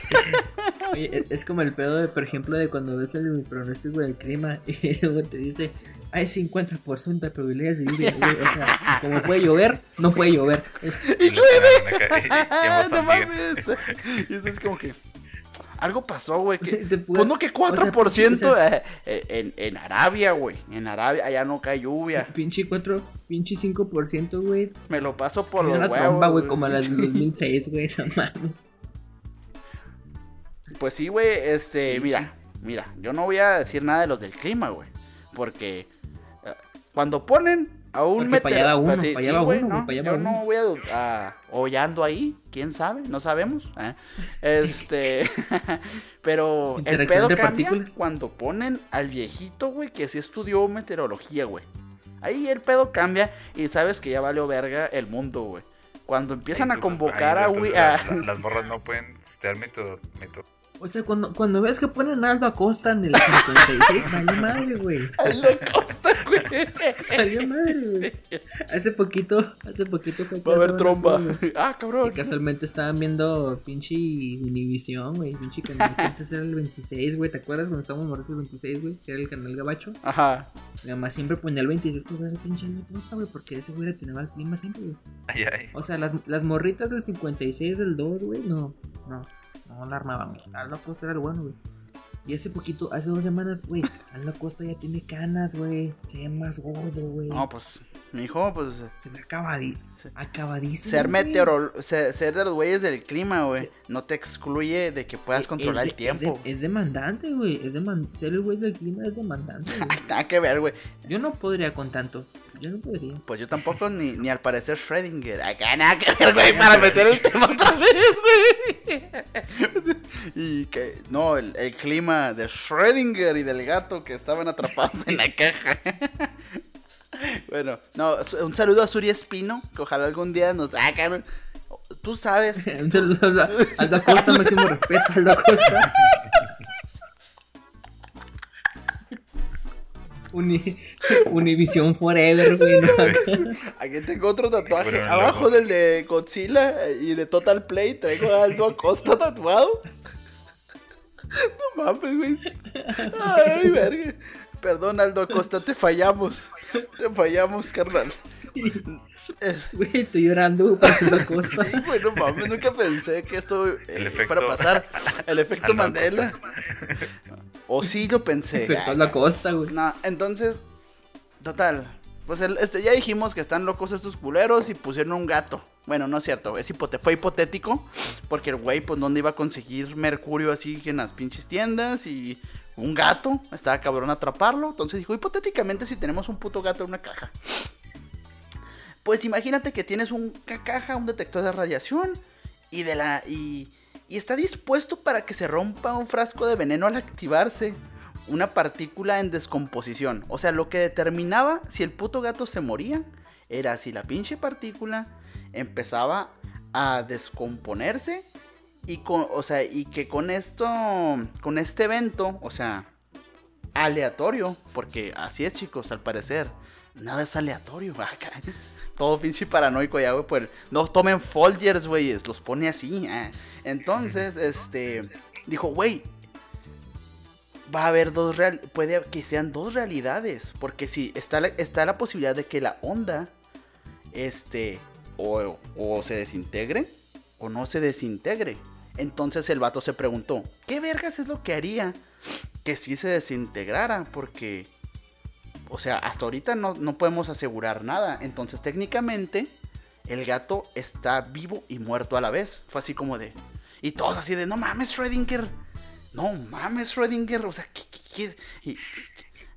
oye, es- es como el pedo de, por ejemplo, de cuando ves el pronóstico del clima y luego te dice, hay 50% de probabilidades de lluvia, güey. O sea, como puede llover, no puede llover. Y ambos no mames. Y es como que. Algo pasó, güey. Que, pues no que 4% o sea, o sea- eh, eh, en, en Arabia, güey. En Arabia allá no cae lluvia. Pinche 4, pinche 5%, güey. Me lo paso por los una huevos. tromba, güey, como a las del 2006, güey, no mames. Pues sí, güey. Este, Sí, mira. Mira, yo no voy a decir nada de los del clima, güey. Porque eh, cuando ponen a un da uno, Yo no voy a, a hollando ahí, quién sabe, no sabemos. ¿eh? Este, pero el pedo de cambia partículas. cuando ponen al viejito, güey, que sí estudió meteorología, güey. Ahí el pedo cambia y sabes que ya valió verga el mundo, güey. Cuando empiezan a Ay, tú- convocar ay, a, a- la- Las morras no pueden estudiar método. método. O sea, cuando, cuando ves que ponen a Aldo Acosta en el 56, valió madre, güey. a lo Costa, güey. Valió madre, güey. Hace poquito, hace poquito fue que Va a haber tromba. güey, Ah, cabrón. que casualmente estaban viendo pinche Univisión, güey. Pinche canal que antes era el 26, güey. ¿Te acuerdas cuando estábamos morritos el 26, güey? Que era el canal gabacho. Ajá. Mi mamá siempre ponía el 26 por ver el pinche Aldo Acosta, güey. Porque ese güey le tenía el clima siempre, güey. Ay, ay. O sea, las, las morritas del 56 del 2, güey, no, no, no la armaban, güey. Aldo Costa era el bueno, güey. Y hace poquito, hace dos semanas, güey, Aldo Costa ya tiene canas, güey. Se ve más gordo, güey. No, pues, mi hijo, pues, Se ve acabadi acabadísimo. ser meteoro, ser, ser de los güeyes del clima, güey, no te excluye de que puedas Es- controlar es el es tiempo. Es, demandante, güey. Es deman- Ser el güey del clima es demandante, nada que ver, güey. Yo no podría con tanto. Yo no podría. Pues yo tampoco, ni, ni al parecer Schrödinger. Acá nada que ver, güey, para meter el tema otra vez, güey. Y que, no, el, el clima de Schrödinger y del gato que estaban atrapados en la caja. Bueno, no, un saludo a Suri Espino, que ojalá algún día nos hagan. Tú sabes, Un saludo a Aldo- Aldo Acosta, máximo respeto, Aldo Acosta. Uni, Univision Forever, güey. ¿no? Aquí tengo otro tatuaje. Bueno, Abajo del de Godzilla y de Total Play traigo a Aldo Acosta tatuado. No mames, güey. Ay, verga. Perdón, Aldo Acosta, te fallamos. Te fallamos, carnal. Güey, estoy llorando por Aldo Acosta. Sí, güey, no mames. Nunca pensé que esto eh, El efecto- fuera a pasar. El efecto Aldo Mandela. O sí lo pensé. Efecto Aldo Acosta, güey. No, entonces, total. Pues el- este, ya dijimos que están locos estos culeros y pusieron un gato. Bueno, no es cierto, es hipote- fue hipotético. Porque el güey, pues, ¿dónde iba a conseguir mercurio así en las pinches tiendas? Y un gato, estaba cabrón atraparlo. Entonces dijo, hipotéticamente, si tenemos un puto gato en una caja. Pues imagínate que tienes una caja, un detector de radiación. Y de la. Y, y está dispuesto para que se rompa un frasco de veneno al activarse una partícula en descomposición. O sea, lo que determinaba si el puto gato se moría era si la pinche partícula empezaba a descomponerse y con, o sea, y que con esto, con este evento, o sea, aleatorio, porque así es, chicos, al parecer, nada es aleatorio. Todo pinche paranoico ya, güey. Pues, no tomen Folgers, güeyes. Los pone así. ah. Entonces, este. Dijo, güey. Va a haber dos real. Puede que sean dos realidades. Porque si está la, está la posibilidad de que la onda. Este. O, o se desintegre. O no se desintegre. Entonces el vato se preguntó. ¿Qué vergas es lo que haría? Que si se desintegrara. Porque. O sea, hasta ahorita no, no podemos asegurar nada. Entonces, técnicamente, el gato está vivo y muerto a la vez. Fue así como de. Y todos así de, no mames, Schrödinger. No mames, Schrödinger. O sea, ¿qué? qué, qué?". Y,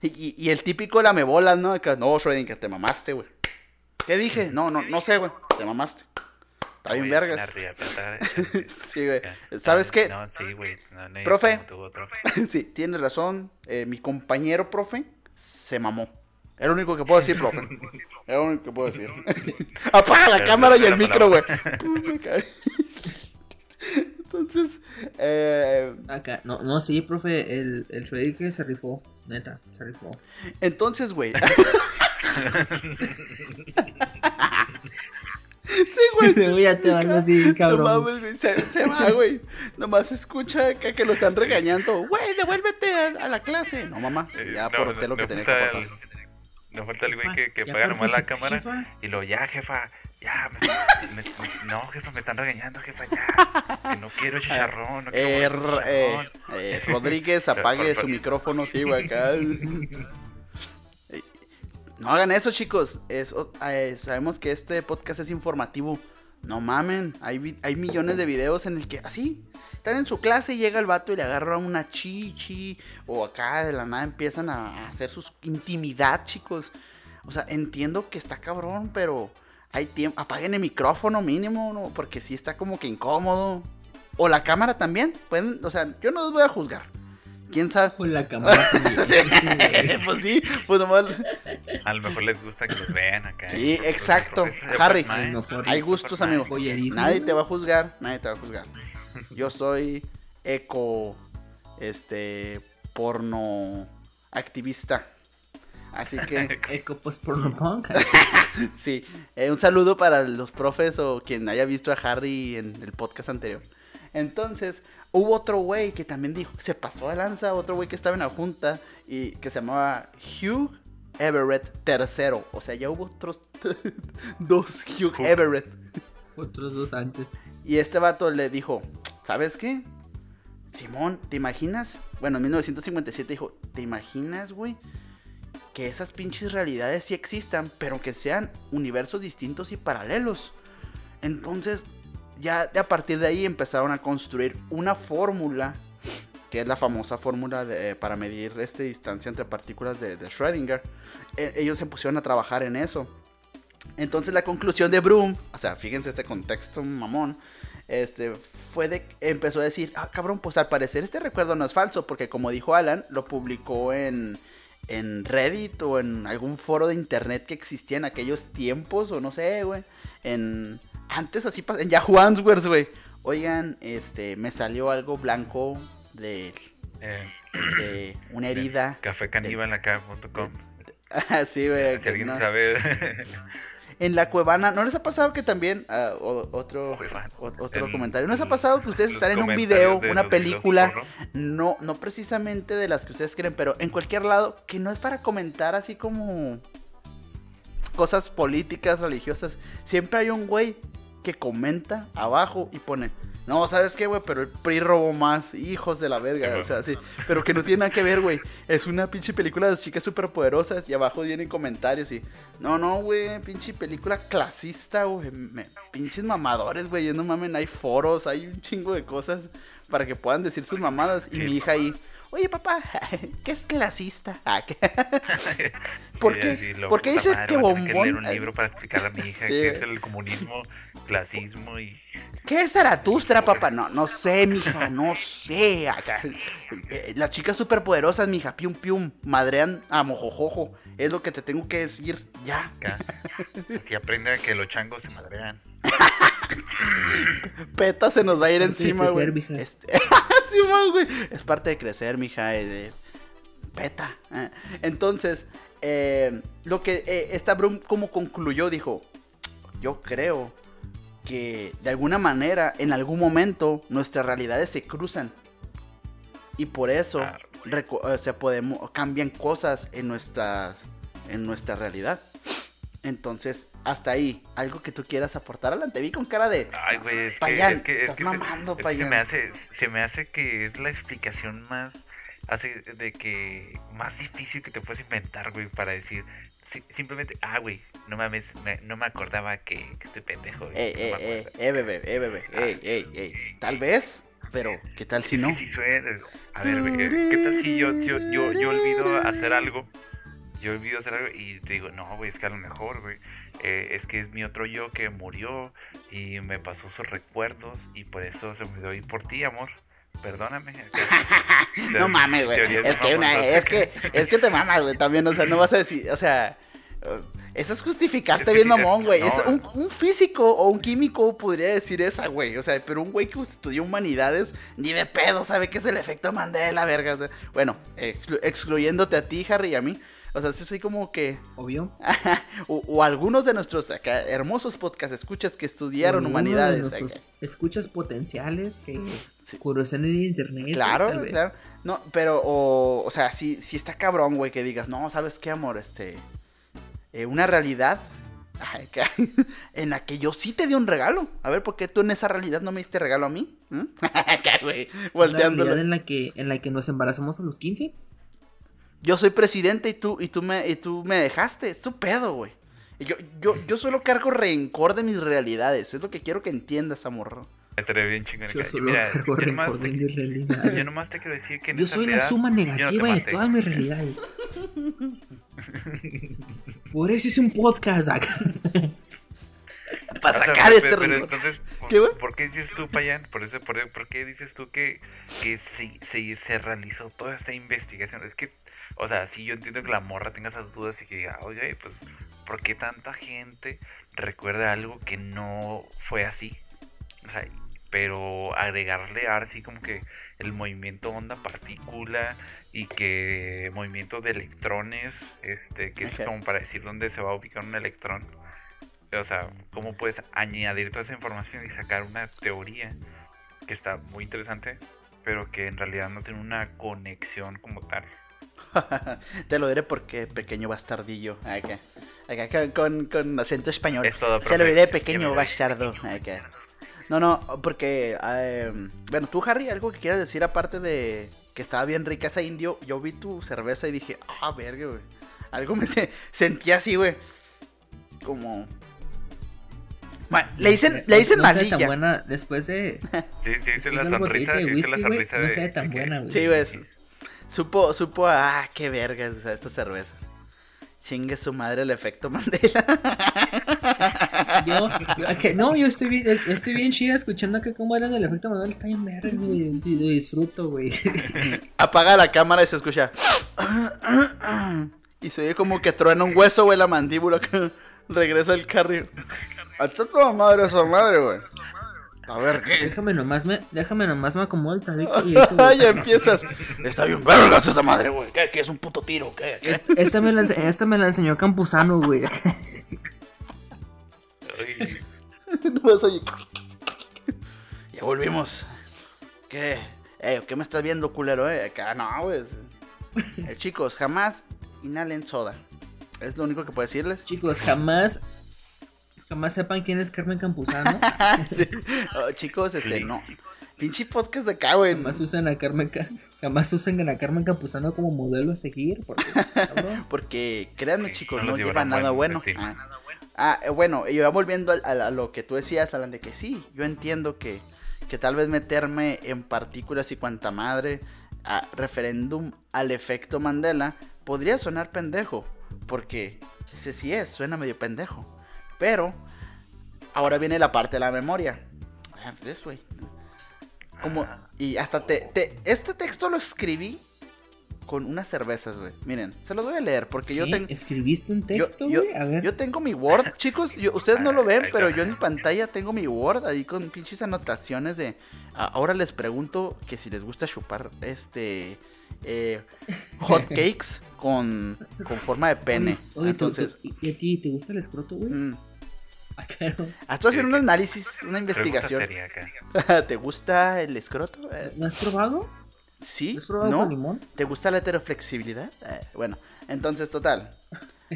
y, y el típico lamebolas, ¿no? Acá, no, Schrödinger, te mamaste, güey. ¿Qué dije? No, no, no sé, güey. Te mamaste. Está bien vergas. tratar. Sí, güey. Ya. ¿Sabes qué? No, sí, güey. No, no, Profe. Sí, tienes razón. Eh, mi compañero, profe, se mamó. Es lo único que puedo decir, profe. Es lo único que puedo decir. Apaga la cámara y el micro, güey. Entonces, eh, Acá, no, no, sí, profe, el, el Schweiger se rifó, neta, se rifó. entonces, güey. Sí, güey. Te voy a te algo así, cabrón. No mames, güey. Se, se va, güey. Nomás se escucha acá que lo están regañando. Güey, devuélvete a, a la clase. No, mamá. Eh, Ya no, aporté lo no que tenía que aportar. el- No falta el güey que, que apaga nomás la cámara jefa. y lo, ya, jefa, ya, me, me- me- no, jefa, me están regañando, jefa, ya, que no quiero chicharrón, no Eh, quiero R- eh, chicharrón. eh, Rodríguez, apague su micrófono, sí, güey, acá. No hagan eso, chicos. Es, eh, sabemos que este podcast es informativo. No mamen, hay, hay millones de videos en el que así están en su clase y llega el vato y le agarra una chichi o acá de la nada empiezan a hacer sus intimidad, chicos. O sea, entiendo que está cabrón, pero hay tiempo. Apaguen el micrófono mínimo, ¿no? Porque sí está como que incómodo. O la cámara también. Pueden, o sea, yo no los voy a juzgar. ¿Quién sabe? Con la cámara pues sí, pues nomás. A lo mejor les gusta que los vean acá. Sí, exacto. Harry, Hay gustos, amigo. Nadie te va a juzgar, nadie te va a juzgar. Yo soy eco, este, porno activista. Así que, Eco post porno punk. sí. Eh, un saludo para los profes o quien haya visto a Harry en el podcast anterior. Entonces, hubo otro güey que también dijo, se pasó a lanza, otro güey que estaba en la junta y que se llamaba Hugh Everett III. O sea, ya hubo otros dos Hugh. Everett. Otros dos antes. Y este vato le dijo, ¿sabes qué? Simón, ¿te imaginas? Bueno, en 1957 dijo, ¿te imaginas, güey? Que esas pinches realidades sí existan, pero que sean universos distintos y paralelos. Entonces, ya de a partir de ahí empezaron a construir una fórmula, que es la famosa fórmula de- para medir esta distancia entre partículas de, de Schrödinger. E- ellos se pusieron a trabajar en eso. Entonces la conclusión de Broom, o sea, fíjense este contexto mamón, este, fue de, empezó a decir, ah, cabrón, pues al parecer este recuerdo no es falso, porque como dijo Alan, lo publicó en, en Reddit o en algún foro de internet que existía en aquellos tiempos, o no sé, güey, en, antes así, en Yahoo Answers, güey. Oigan, este, me salió algo blanco de, Eh, de una herida. cafecaníbalacá.com. Así, güey. Si alguien no. sabe. En la cuevana, ¿no les ha pasado que también, ah, otro, o- otro En comentario, ¿no les ha pasado que ustedes están en un video, de una película, no, no precisamente de las que ustedes creen, pero en cualquier lado, que no es para comentar así como cosas políticas, religiosas, siempre hay un güey que comenta abajo y pone, no, ¿sabes qué, güey? Pero el PRI robó más, hijos de la verga, o sea, sí, pero que no tiene nada que ver, güey. Es una pinche película de chicas superpoderosas y abajo vienen comentarios y, no, no, güey, pinche película clasista, güey. Pinches mamadores, güey, no mamen, hay foros, hay un chingo de cosas para que puedan decir sus mamadas. Y Sí. mi hija ahí, oye, papá, ¿qué es clasista? Ah. ¿Por qué? así lo- ¿Por qué puta dice que bombón- leer un libro para explicarle a mi hija Sí, qué es el comunismo, clasismo y. ¿Qué es Zaratustra, papá? No, no sé, mija, no sé. Acá, eh, las chicas superpoderosas, mija, pium pium, madrean a mojojojo. Es lo que te tengo que decir, ya. Así aprende a que los changos se madrean. Peta se nos va a ir encima, güey. Este- Simón, güey. Es parte de crecer, mija. de- Peta. eh. Entonces, eh, lo que eh, esta Brum como concluyó, dijo, yo creo que de alguna manera, en algún momento, nuestras realidades se cruzan. Y por eso Ah, reco- o sea, podemos, cambian cosas en, nuestras, en nuestra realidad. Entonces, hasta ahí, algo que tú quieras aportar adelante. Vi con cara de... Ay, güey, es que, Payán, que, es estás que se- mamando, es que se Payán. me hace, se me hace que es la explicación más, hace de que, más difícil que te puedes inventar, güey, para decir, si- simplemente, ah, güey, no mames, me- no me acordaba que, que este pendejo, güey, que no eh, me eh, acuerdo". eh, bebé, bebé, ey, ey, ey. Tal vez, pero ¿qué tal si no? que sí suena. A ver, güey, ¿qué tal si yo, yo, yo, yo olvido hacer algo yo olvido hacer algo y te digo, no, güey, es que a lo mejor, güey, eh, es que es mi otro yo que murió y me pasó sus recuerdos y por eso se me ir por ti, amor. Perdóname. no mames, güey. Es que, una, es que, es que te mamas, güey, también, o sea, no vas a decir, o sea, eso es justificarte bien mamón, güey. un, un, físico o un químico podría decir esa, güey. O sea, pero un güey que estudió humanidades, ni de pedo sabe qué es el efecto Mandela, verga. bueno, excluyéndote a ti, Harry, y a mí. O sea, es así como que. Obvio. o, algunos de nuestros acá, hermosos podcast escuchas que estudiaron humanidades. escuchas potenciales que sí. en el internet. Claro, claro. No, pero, o, o sea, si, si está cabrón, güey, que digas, no, ¿sabes qué, amor? Este. Eh, una realidad en la que yo sí te di un regalo. A ver, ¿por qué tú en esa realidad no me diste regalo a mí? ¿Mm? ¿La realidad en la, que, en la que nos embarazamos a los 15? Yo soy presidente y tú, y tú, me, y tú me dejaste. Es tu pedo, güey. Yo, yo, yo solo cargo rencor de mis realidades. Es lo que quiero que entiendas, amor. bien Yo solo Mira, cargo rencor de mis realidades. Yo nomás te quiero decir que Yo soy la suma negativa de todas mis realidades. Por eso hice un podcast acá. Para sacar este pero, entonces, ¿Qué, ¿por, qué dices tú, Payan? Por, eso, por, qué dices tú que, que se, se realizó toda esta investigación? Es que o sea, sí, yo entiendo que la morra tenga esas dudas y que diga, oye, pues, ¿por qué tanta gente recuerda algo que no fue así? O sea, pero agregarle ahora sí como que el movimiento onda partícula y que movimiento de electrones, este, que es como para decir dónde se va a ubicar un electrón. O sea, cómo puedes añadir toda esa información y sacar una teoría que está muy interesante, pero que en realidad no tiene una conexión como tal. Te lo diré porque pequeño bastardillo. Acá, con, con, acento español. Te lo diré pequeño bastardo. No, no, porque. Em, bueno, tú, Harry, algo que quieras decir aparte de que estaba bien rica esa indio. Yo vi tu cerveza y dije, ah, verga, güey. Algo me sentí así, güey. Como. Bueno, le dicen, le dicen no malilla. tan buena después de. Sí, sí, sí, la sonrisa. De whisky, la sonrisa No tan buena, güey. Sí, güey. Supo, supo, ah, qué vergas, o sea, esta cerveza. Chingue su madre el efecto Mandela. Yo, no, yo estoy bien, estoy bien chida escuchando que cómo era el efecto Mandela. Está bien verga, güey. disfruto, güey. Apaga la cámara y se escucha. Y se oye como que truena un hueso, güey, la mandíbula. Regresa el carril. Hasta toda madre esa madre, güey. A ver, ¿qué? Déjame nomás me, déjame nomás me acomodo el ya empiezas. Está bien vergas esa madre, güey. ¿Qué, ¿Qué, es un puto tiro? ¿Qué? Esta, me la, esta me la enseñó Campuzano, güey. no oye. Ya volvimos. ¿Qué? Eh, ¿Qué me estás viendo, culero, eh? Acá no, güey. Eh, chicos, jamás inhalen soda. Es lo único que puedo decirles. Chicos, jamás Jamás sepan quién es Carmen Campuzano. Oh, chicos, este, no. Pinche podcast de acá, güey. Jamás usan a Carmen, jamás usan a Carmen Campuzano como modelo a seguir. Porque, porque créanme, chicos, no lleva nada bueno. Ah, ah eh, bueno, y va volviendo a, lo que tú decías, Alan, de que sí, yo entiendo que, que tal vez meterme en partículas y cuanta madre a referéndum al efecto Mandela podría sonar pendejo. Porque ese sí es, suena medio pendejo. Pero ahora viene la parte de la memoria. Ah, Como, y hasta te, te, Este texto lo escribí con unas cervezas, güey. Miren, se los voy a leer porque yo tengo. ¿Escribiste un texto? A ver. Yo tengo mi Word, chicos. ustedes no lo ven, pero yo en mi pantalla tengo mi Word ahí con pinches anotaciones de. ahora les pregunto que si les gusta chupar este. Eh, hot cakes con, con forma de pene. Entonces. ¿Y a ti te gusta el escroto, güey? Mm. Ah, Estoy haciendo un análisis, una investigación. ¿Te gusta el escroto? ¿Lo has probado? Sí. ¿Has probado con limón? ¿Te gusta la heteroflexibilidad? Eh, bueno, entonces, total.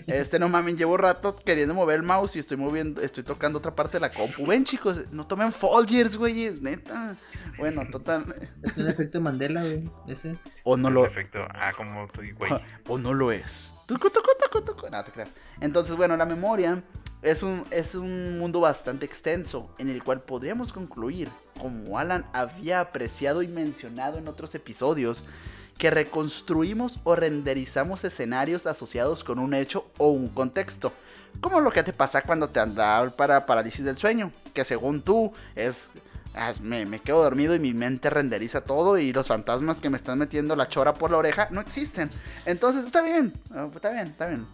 Este no mames, llevo rato queriendo mover el mouse y estoy moviendo, estoy tocando otra parte de la compu. Ven, chicos, no tomen Folgers, güey, es neta. Bueno, total. Es un efecto Mandela, güey, ese. O no lo. Efecto, ah, como tú, güey. O no lo es. No te creas. Entonces, bueno, la memoria es un, es un mundo bastante extenso en el cual podríamos concluir, como Alan había apreciado y mencionado en otros episodios, que reconstruimos o renderizamos escenarios asociados con un hecho o un contexto. Como lo que te pasa cuando te anda para parálisis del sueño, que según tú es me, me quedo dormido y mi mente renderiza todo y los fantasmas que me están metiendo la chora por la oreja no existen. Entonces está bien, está bien, está bien.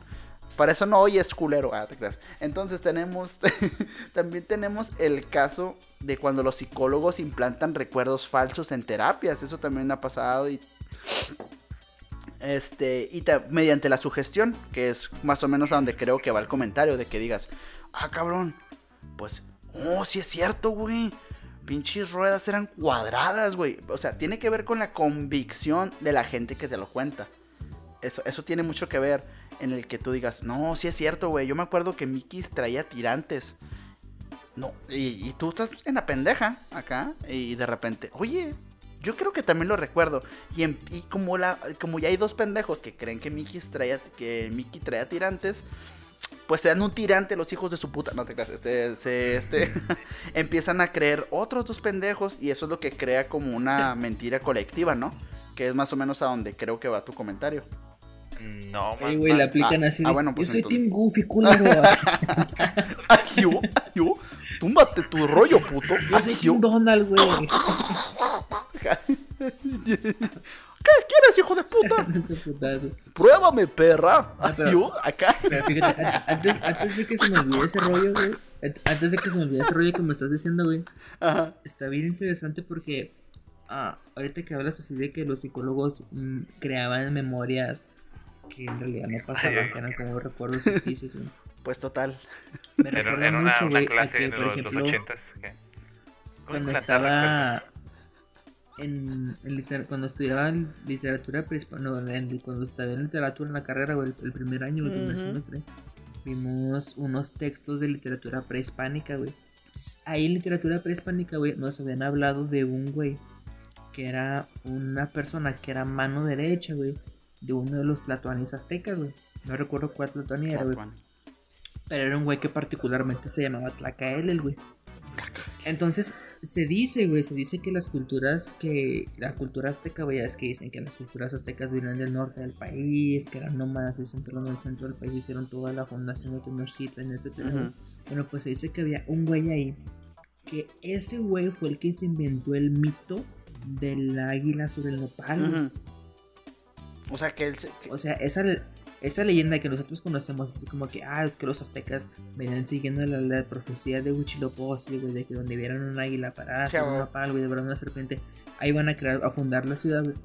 Para eso no oyes culero. Ah, te creas. Entonces tenemos. también tenemos el caso de cuando los psicólogos implantan recuerdos falsos en terapias. Eso también ha pasado. Y. Este. Y mediante la sugestión. Que es más o menos a donde creo que va el comentario. De que digas. Ah, cabrón. Pues. Oh, sí es cierto, güey. Pinches ruedas eran cuadradas, güey. O sea, tiene que ver con la convicción de la gente que te lo cuenta. Eso, eso tiene mucho que ver en el que tú digas, no, sí es cierto, güey. Yo me acuerdo que Mickey traía tirantes. No, y, tú estás en la pendeja acá y de repente, oye, yo creo que también lo recuerdo. Y, en- y como, la, como ya hay dos pendejos que creen que Mickey traía, que traía tirantes, pues se dan un tirante los hijos de su puta. No te creas, este, se- este, empiezan a creer otros dos pendejos y eso es lo que crea como una mentira colectiva, ¿no? Que es más o menos a donde creo que va tu comentario. No, Ay, man, güey, la aplican ah, así. ah, bueno, pues Yo soy entonces- Team Goofy, culero. Ay, yo, yo, túmbate tu rollo, puto. Yo soy yo. Team Donald, güey. ¿Qué quieres, hijo de puta? Pruébame, perra. Ah, pero- Ay, yo, acá. Pero fíjate, an- antes, antes de que se me olvide ese rollo, güey. an- Antes de que se me olvide ese rollo que me estás diciendo, güey. Ajá. Está bien interesante porque. Ah, ahorita que hablas así de que los psicólogos mm, creaban memorias que en realidad no pasaban, Ay, que eran como recuerdos ficticios, güey. Pues total. Me recuerda era mucho, una güey, a clase que, por los, ejemplo, los ochentas. ¿qué? ¿Cómo cuando estaba en, en liter- cuando estudiaba literatura prehispánica, no, en- cuando estaba en literatura en la carrera, güey, el, el primer año, el primer semestre, vimos unos textos de literatura prehispánica, güey. Entonces, Ahí en literatura prehispánica, güey, nos habían hablado de un güey que era una persona que era mano derecha, güey, de uno de los tlatoanis aztecas, güey. No recuerdo cuál tlatoani era, güey. Pero era un güey que particularmente se llamaba Tlacaelel, güey. Entonces, se dice, güey, se dice que las culturas, que la cultura azteca, güey, ya es que dicen que las culturas aztecas vienen del norte del país, que eran nómadas y se entraron en el centro del país, hicieron toda la fundación de Tenochtitlan, etcétera. güey. Ujú. Bueno, pues se dice que había un güey ahí, que ese güey fue el que se inventó el mito del águila sobre el nopal. Ujú. O sea que él se. O sea, esa, esa leyenda que nosotros conocemos es como que, ah, es que los aztecas venían siguiendo la, la profecía de Huitzilopochtli, güey, de que donde vieran un águila parada Sí, un güey. de verdad una serpiente, ahí van a crear, a fundar la ciudad, güey.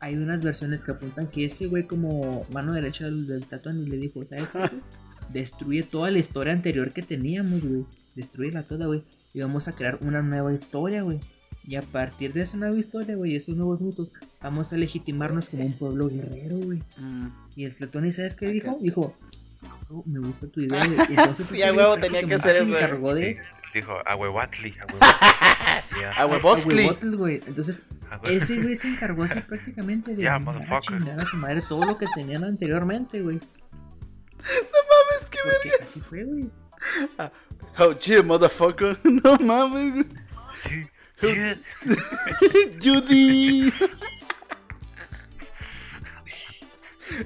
Hay unas versiones que apuntan que ese güey como mano derecha del, del Tatuán le dijo, ¿sabes qué? güey? Destruye toda la historia anterior que teníamos, güey. Destruyela toda, güey. Y vamos a crear una nueva historia, güey. Y a partir de esa nueva historia, güey, esos nuevos mitos, vamos a legitimarnos como un pueblo guerrero, güey. Mm. Y el Tlatón, ¿sabes qué Ok. dijo? Dijo, "Oh, me gusta tu idea, güey. Y entonces Sí, ese a huevo tenía que prácticamente hacer se eso, güey. encargó de... Dijo, a huehuatli, a huehuatli. Ya, A güey. Entonces, ese güey se encargó así prácticamente de motherfucker. chingar a su madre todo lo que tenían anteriormente, güey. mames, qué Porque así fue, güey. Oh, yeah, motherfucker. No mames, güey. Judy.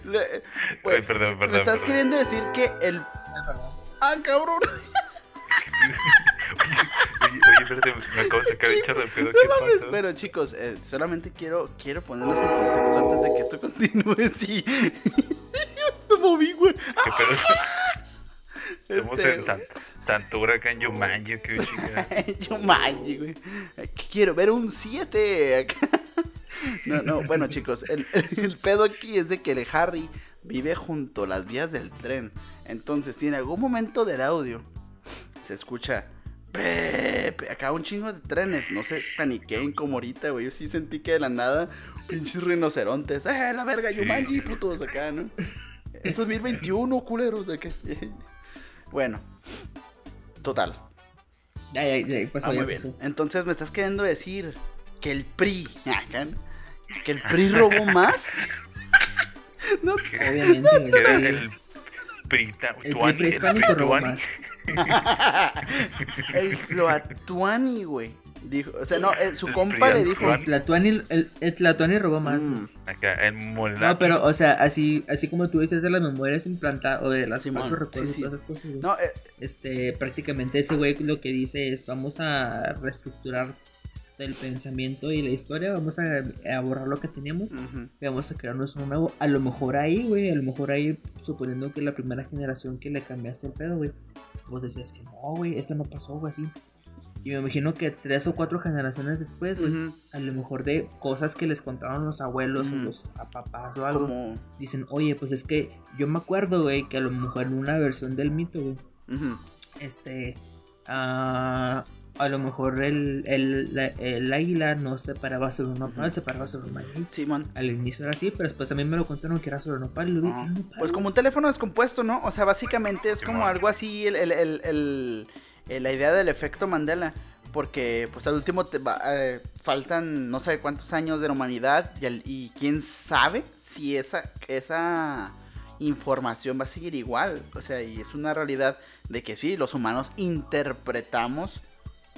Le- Ay, güey, perdón, perdón. ¿Me estás perdón. queriendo decir que el. Ah, cabrón. Oye, oye, espérate, me acabo de sacar un chorro de pedo. No ¿Qué mames, pasó? pero chicos, eh, solamente quiero, quiero ponerlos en contexto antes de que esto continúe. Sí. Me moví, güey. ¿Qué pedo? Estamos Este, en Santura acá en Yumanji, qué chingada. Yo manji, güey. Quiero ver un 7. No, no, bueno chicos, el, el pedo aquí es de que el Harry vive junto a las vías del tren. Entonces, si en algún momento del audio se escucha acá un chingo de trenes, no se paniqueen como ahorita, güey. Yo sí sentí que de la nada, pinches rinocerontes, ¡eh, la verga, Yumanji, putos acá, ¿no? Es 2021, culeros, de que. Bueno, total. Ya, ya, ya, pasó, Ah, muy bien. pasó. Entonces me estás queriendo decir que el PRI, acá, ¿no? que el PRI robó más. no, Obviamente. Que era el- el Prita, El Tuani, prehispánico robó Prituani. más. el Tloatuani, güey. Dijo, o sea, no, eh, su compa le dijo. El Tlatuani, el, el Tlatuani robó más. Mm, Acá, el. No, pero, o sea, así, así como tú dices de las memorias implantadas o de las recuerdos sí, sí. y todas esas cosas, güey. no, eh, Este, prácticamente ese güey lo que dice es vamos a reestructurar el pensamiento y la historia, vamos a, a borrar lo que teníamos ujú, y vamos a crearnos uno nuevo. A lo mejor ahí, güey, a lo mejor ahí, suponiendo que la primera generación que le cambiaste el pedo, güey, vos decías que no, güey, eso no pasó, güey, así. Y me imagino que tres o cuatro generaciones después, güey, a lo mejor de cosas que les contaron los abuelos o los a papás o algo, como, dicen, oye, pues es que yo me acuerdo, güey, que a lo mejor en una versión del mito, güey, este, ah, a lo mejor el, el, la- el águila no se paraba sobre un nopal, se paraba sobre un maguey. Simón. Al inicio era así, pero después a mí me lo contaron que era sobre un nopal y lo vi, Ajá. "Ah, nopal". Pues como un teléfono descompuesto, ¿no? O sea, básicamente es como algo así, el, el- el- la idea del efecto Mandela. Porque, pues al último te va- eh, faltan no sé cuántos años de la humanidad y, quién sabe si esa, esa información va a seguir igual. O sea, y es una realidad de que sí, los humanos interpretamos,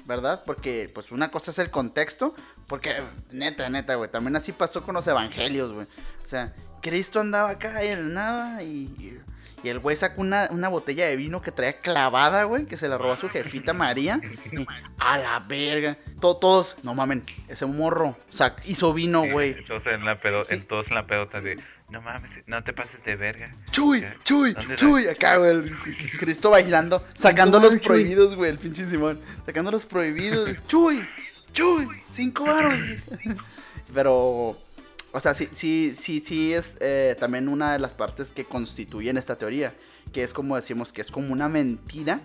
¿verdad? Porque, pues una cosa es el contexto, porque, neta, neta, güey, también así pasó con los evangelios, güey. O sea, Cristo andaba acá en nada y, y el güey sacó una, una botella de vino que traía clavada, güey, que se la robó a su jefita María. Y, a la verga. To- todos, no mamen, ese morro sac- hizo vino, Sí, güey. Entonces en la pedo, Sí. todos en la pedota de, no mames, no te pases de verga. Chuy, chuy, ¿Dónde chuy, acá, güey. el Cristo bailando, sacando los chuy. prohibidos, güey, el pinche Simón. Sacando los prohibidos. Chuy, chuy, cinco varos. Pero, o sea, sí, sí, sí, sí es eh, también una de las partes que constituyen esta teoría. Que es como decimos, que es como una mentira,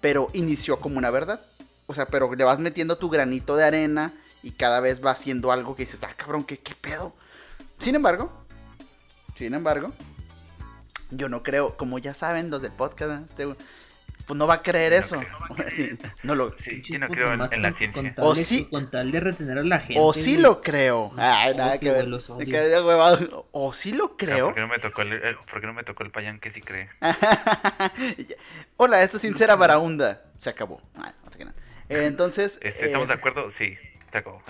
pero inició como una verdad. O sea, pero le vas metiendo tu granito de arena y cada vez va haciendo algo que dices, ah, cabrón, ¿qué, qué pedo? Sin embargo, sin embargo, yo no creo, como ya saben los del podcast, este, pues no va a creer No eso. creo. Sí, no lo, Sí, yo no creo en, la ciencia. Con tal, O de, sí- con tal de retener a la gente. o sí lo creo. Ay, nada odio, que ver. O sí lo Ah, creo. ¿Por qué no me tocó el, el- por qué no me tocó el payán que sí cree? Hola, esto es Sincera Varaunda. Se acabó. Ay, no te creas. Eh, Entonces, Este, ¿Estamos de eh, acuerdo? Sí, se acabó.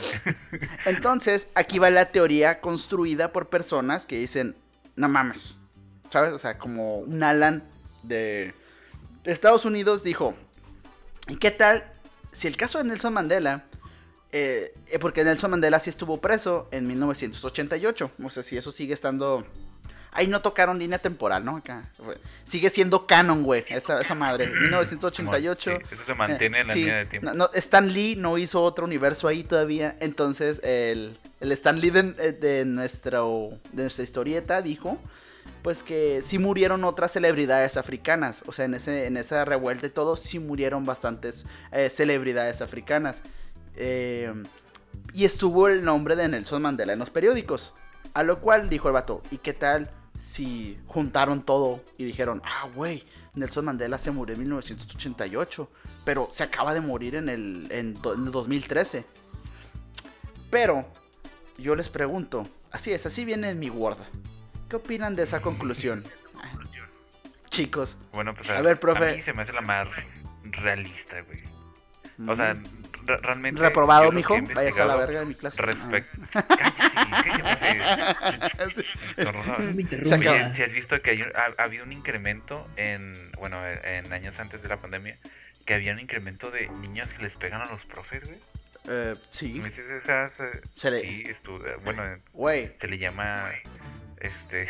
entonces, aquí va la teoría construida por personas que dicen, no mames, ¿sabes? O sea, como un Alan de Estados Unidos dijo, ¿y qué tal si el caso de Nelson Mandela, eh, eh, porque Nelson Mandela sí estuvo preso en 1988, o sea, si eso sigue estando... Ahí no tocaron línea temporal, ¿no? Acá. Sigue siendo canon, güey, esa, esa madre. 1988. Sí, eso se mantiene en la Eh, sí, línea de tiempo. no, no, Stan Lee no hizo otro universo ahí todavía. Entonces, el, el Stan Lee de, de nuestro, de nuestra historieta dijo. Pues que sí murieron otras celebridades africanas. O sea, en, ese, en esa revuelta y todo, sí murieron bastantes eh, celebridades africanas. Eh, y estuvo el nombre de Nelson Mandela en los periódicos. A lo cual dijo el vato, ¿y qué tal si juntaron todo y dijeron, ah, güey, Nelson Mandela se murió en 1988, pero se acaba de morir en el, en en el 2013? Pero yo les pregunto, así es, así viene en mi Word. ¿Qué opinan de esa conclusión? Ah, Chicos, Bueno, pues A ver, profe. A mí se me hace la más realista, güey. O sea, mm, re- realmente. reprobado, mijo, he váyase a la verga de mi clase. Respecto. Cállese, cállese, profe. Con razón. No me Se interrumpa. acaba. Oye, si has visto que hay un- ha, ha habido un incremento en, bueno, en años antes de la pandemia, que había un incremento de niños que les pegan a los profes, güey. Eh, sí, ¿Me dices esas? Se le- Sí, bueno, güey. se le llama, este,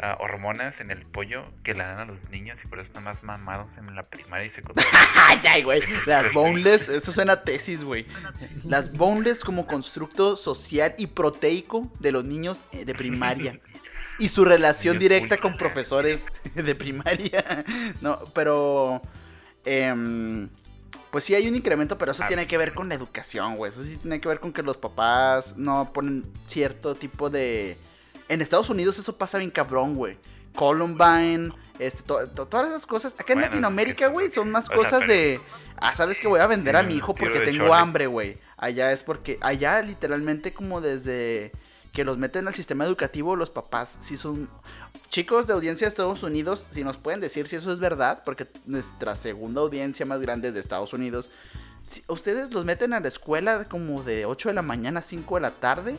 a hormonas en el pollo que le dan a los niños y por eso están más mamados en la primaria y secundaria. Ay, ay, güey. Las boneless, eso suena a tesis, güey. Las boneless como constructo social y proteico de los niños eh, de primaria. Y su relación directa con profesores de primaria. No, pero. em, pues sí hay un incremento, pero eso Ah. tiene que ver con la educación, güey. Eso sí tiene que ver con que los papás no ponen cierto tipo de... En Estados Unidos eso pasa bien cabrón, güey. Columbine, este, to- to- todas esas cosas. Acá en Bueno, Latinoamérica, güey, son más sea, cosas de... Ah, ¿sabes que voy a vender a mi hijo porque tengo chole. hambre, güey? Allá es porque... Allá literalmente como desde que los meten al sistema educativo, los papás sí son... Chicos de audiencia de Estados Unidos, si nos pueden decir si eso es verdad, porque nuestra segunda audiencia más grande es de Estados Unidos, si ustedes los meten a la escuela como de 8 de la mañana a 5 de la tarde,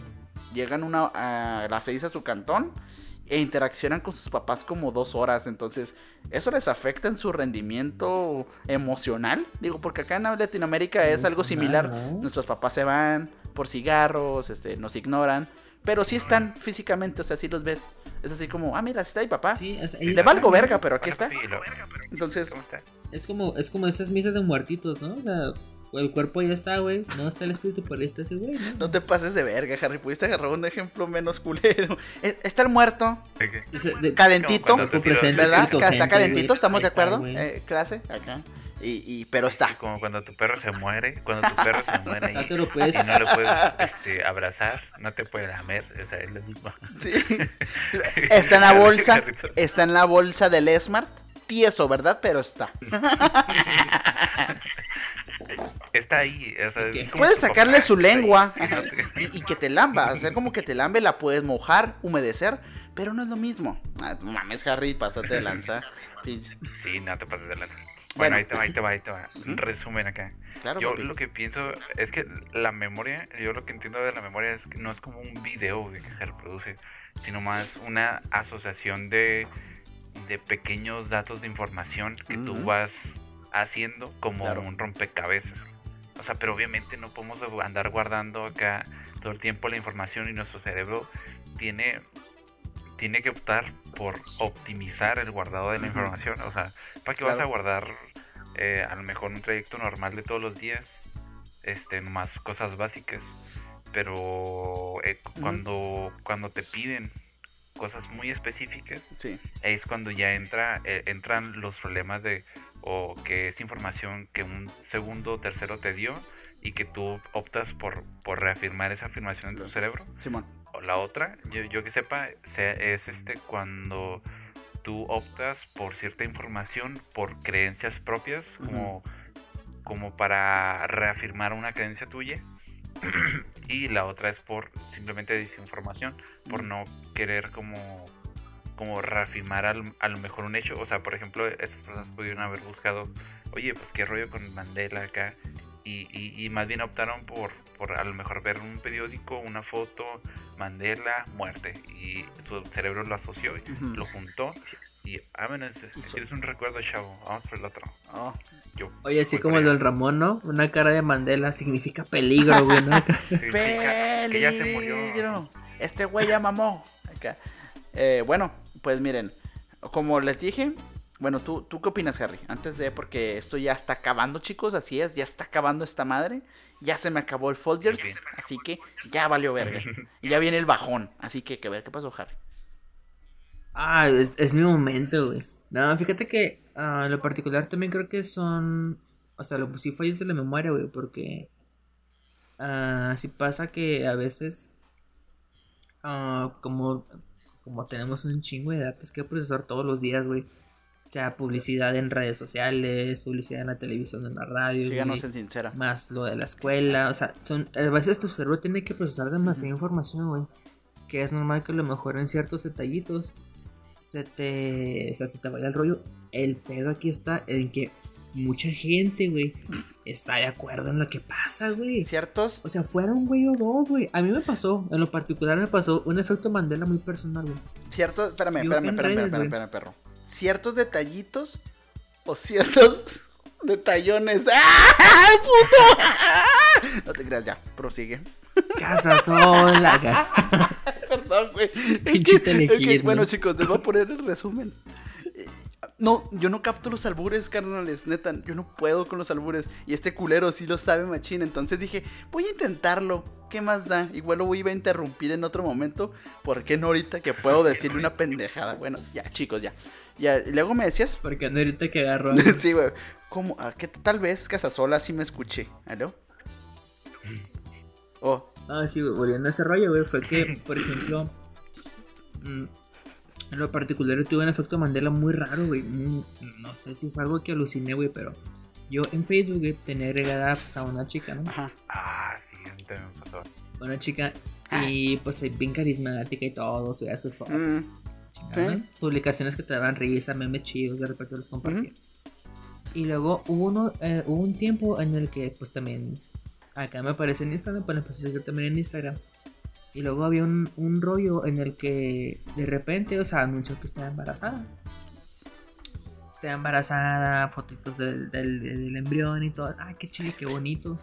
llegan una, a las 6 a su cantón e interaccionan con sus papás como dos horas. Entonces, eso les afecta en su rendimiento emocional. Digo, porque acá en Latinoamérica es algo similar. Nuestros papás se van por cigarros, este, nos ignoran. Pero sí están físicamente, o sea, sí los ves. Es así como, ah, mira, está mi papá. Sí, o sea, Le valgo verga, pero aquí está. Entonces. Es como, es como esas misas de muertitos, ¿no? O sea, el cuerpo ya está, güey. No está el espíritu, pero ahí está ese güey, ¿no? no te pases de verga, Harry. Pudiste agarrar un ejemplo menos culero. Está el muerto, calentito, ¿verdad? Está calentito. ¿estamos de acuerdo? Eh, clase, acá. Y, y, pero está. Sí, como cuando tu perro se muere, cuando tu perro se muere Ah, y, te lo puedes- y no lo puedes este, abrazar, no te puede lamer, o sea, es lo mismo. Sí. Está en la bolsa. Está en la bolsa del Smart. Tieso, ¿verdad? Pero está. Está ahí, o Puedes sacarle su lengua y que te lamba. Hacer como que te lambe, la puedes mojar, humedecer. Pero no es lo mismo. Ah, no mames, Harry, pásate de lanza. Pinche- Sí, no te pases de lanza. Bueno. Bueno, ahí te va, ahí te va, ahí te va. Resumen acá. Claro, yo papi. lo que pienso es que la memoria, yo lo que entiendo de la memoria es que no es como un video de que se reproduce, sino más una asociación de, de pequeños datos de información que tú vas haciendo como Claro. un rompecabezas. O sea, pero obviamente no podemos andar guardando acá todo el tiempo la información y nuestro cerebro tiene tiene que optar por optimizar el guardado de la información. O sea, ¿para qué vas a guardar eh, a lo mejor un trayecto normal de todos los días? Este, más cosas básicas. Pero eh, cuando, cuando te piden cosas muy específicas, Sí, es cuando ya entra, eh, entran los problemas de o que es información que un segundo o tercero te dio y que tú optas por, por reafirmar esa afirmación en tu cerebro. Simón. O la otra, yo, yo que sepa, se- es este cuando tú optas por cierta información por creencias propias, como, como para reafirmar una creencia tuya. y la otra es por simplemente desinformación, por no querer como, como reafirmar al- a lo mejor un hecho. O sea, por ejemplo, esas personas pudieron haber buscado, oye, pues qué rollo con Mandela acá. Y, y- y más bien optaron por, por a lo mejor ver un periódico, una foto, Mandela, muerte. Y su cerebro lo asoció, y lo juntó. Y, ah, bueno, es- es- un recuerdo, chavo, vamos por el otro. Oh, Yo Oye, así como el del Ramón, ¿no? Una cara de Mandela significa peligro, güey, ¿no? Significa que ya se murió. Peligro. Este güey ya mamó. Acá. Eh, bueno, pues miren, como les dije, bueno, ¿tú, ¿tú qué opinas, Harry? Antes de, porque esto ya está acabando, chicos, así es, ya está acabando esta madre. Ya se me acabó el Folgers, así que ya valió verga. Y ya viene el bajón, así que que ver qué pasó, Harry. Ah, es, es mi momento, güey. No, fíjate que ah, en lo particular también creo que son. O sea, lo sí fallos de la memoria, güey, porque. sí pasa que a veces. ah, como, como tenemos un chingo de datos que procesar todos los días, güey. O sea, publicidad en redes sociales, publicidad en la televisión, en la radio. Síganos güey, en sincera. más lo de la escuela, o sea, son a veces tu cerebro tiene que procesar demasiada información, güey, que es normal que a lo mejor en ciertos detallitos se te, o sea, se te vaya el rollo. El pedo aquí está en que mucha gente, güey, está de acuerdo en lo que pasa, güey. ¿Ciertos? O sea, fuera un güey o dos, güey. A mí me pasó, en lo particular me pasó un efecto Mandela muy personal, güey. Ciertos, espérame, espérame, espérame, redes, espérame, espérame, perro. Ciertos detallitos o ciertos detallones. ¡Ah, puto! No te creas, ya, prosigue. Casa sola. Perdón, güey. Pinche es. Bueno, chicos, les voy a poner el resumen. No, yo no capto los albures, carnales, neta, yo no puedo con los albures. Y este culero sí lo sabe machín, entonces dije, voy a intentarlo. ¿Qué más da? Igual lo iba a interrumpir en otro momento. ¿Por qué no ahorita que puedo decirle una pendejada? Bueno, ya, chicos, ya. Ya, y luego me decías. Porque no ahorita que agarró. sí, güey. ¿Cómo? ¿A qué tal vez Casasola sí me escuché? ¿Aló? Oh, Ah, sí, güey, volviendo a ese rollo, güey, fue que, por ejemplo, mm, en lo particular tuve un efecto Mandela muy raro, güey. no sé si fue algo que aluciné, güey, pero yo en Facebook, güey, tenía agregada pues, a una chica, ¿no? ajá. Ah, sí, también me pasó. Una chica, y pues bien carismática y todo, subía sus fotos. Mm, chingada, sí. ¿no? Publicaciones que te daban risa, memes chidos, de repente los compartía. Y luego hubo, uno, eh, hubo un tiempo en el que, pues también, acá me apareció en Instagram, pues empecé a seguir también en Instagram. Y luego había un, un rollo en el que de repente, o sea, anunció que estaba embarazada. Estaba embarazada, fotitos del, del, del embrión y todo. Ay, qué chile, qué bonito.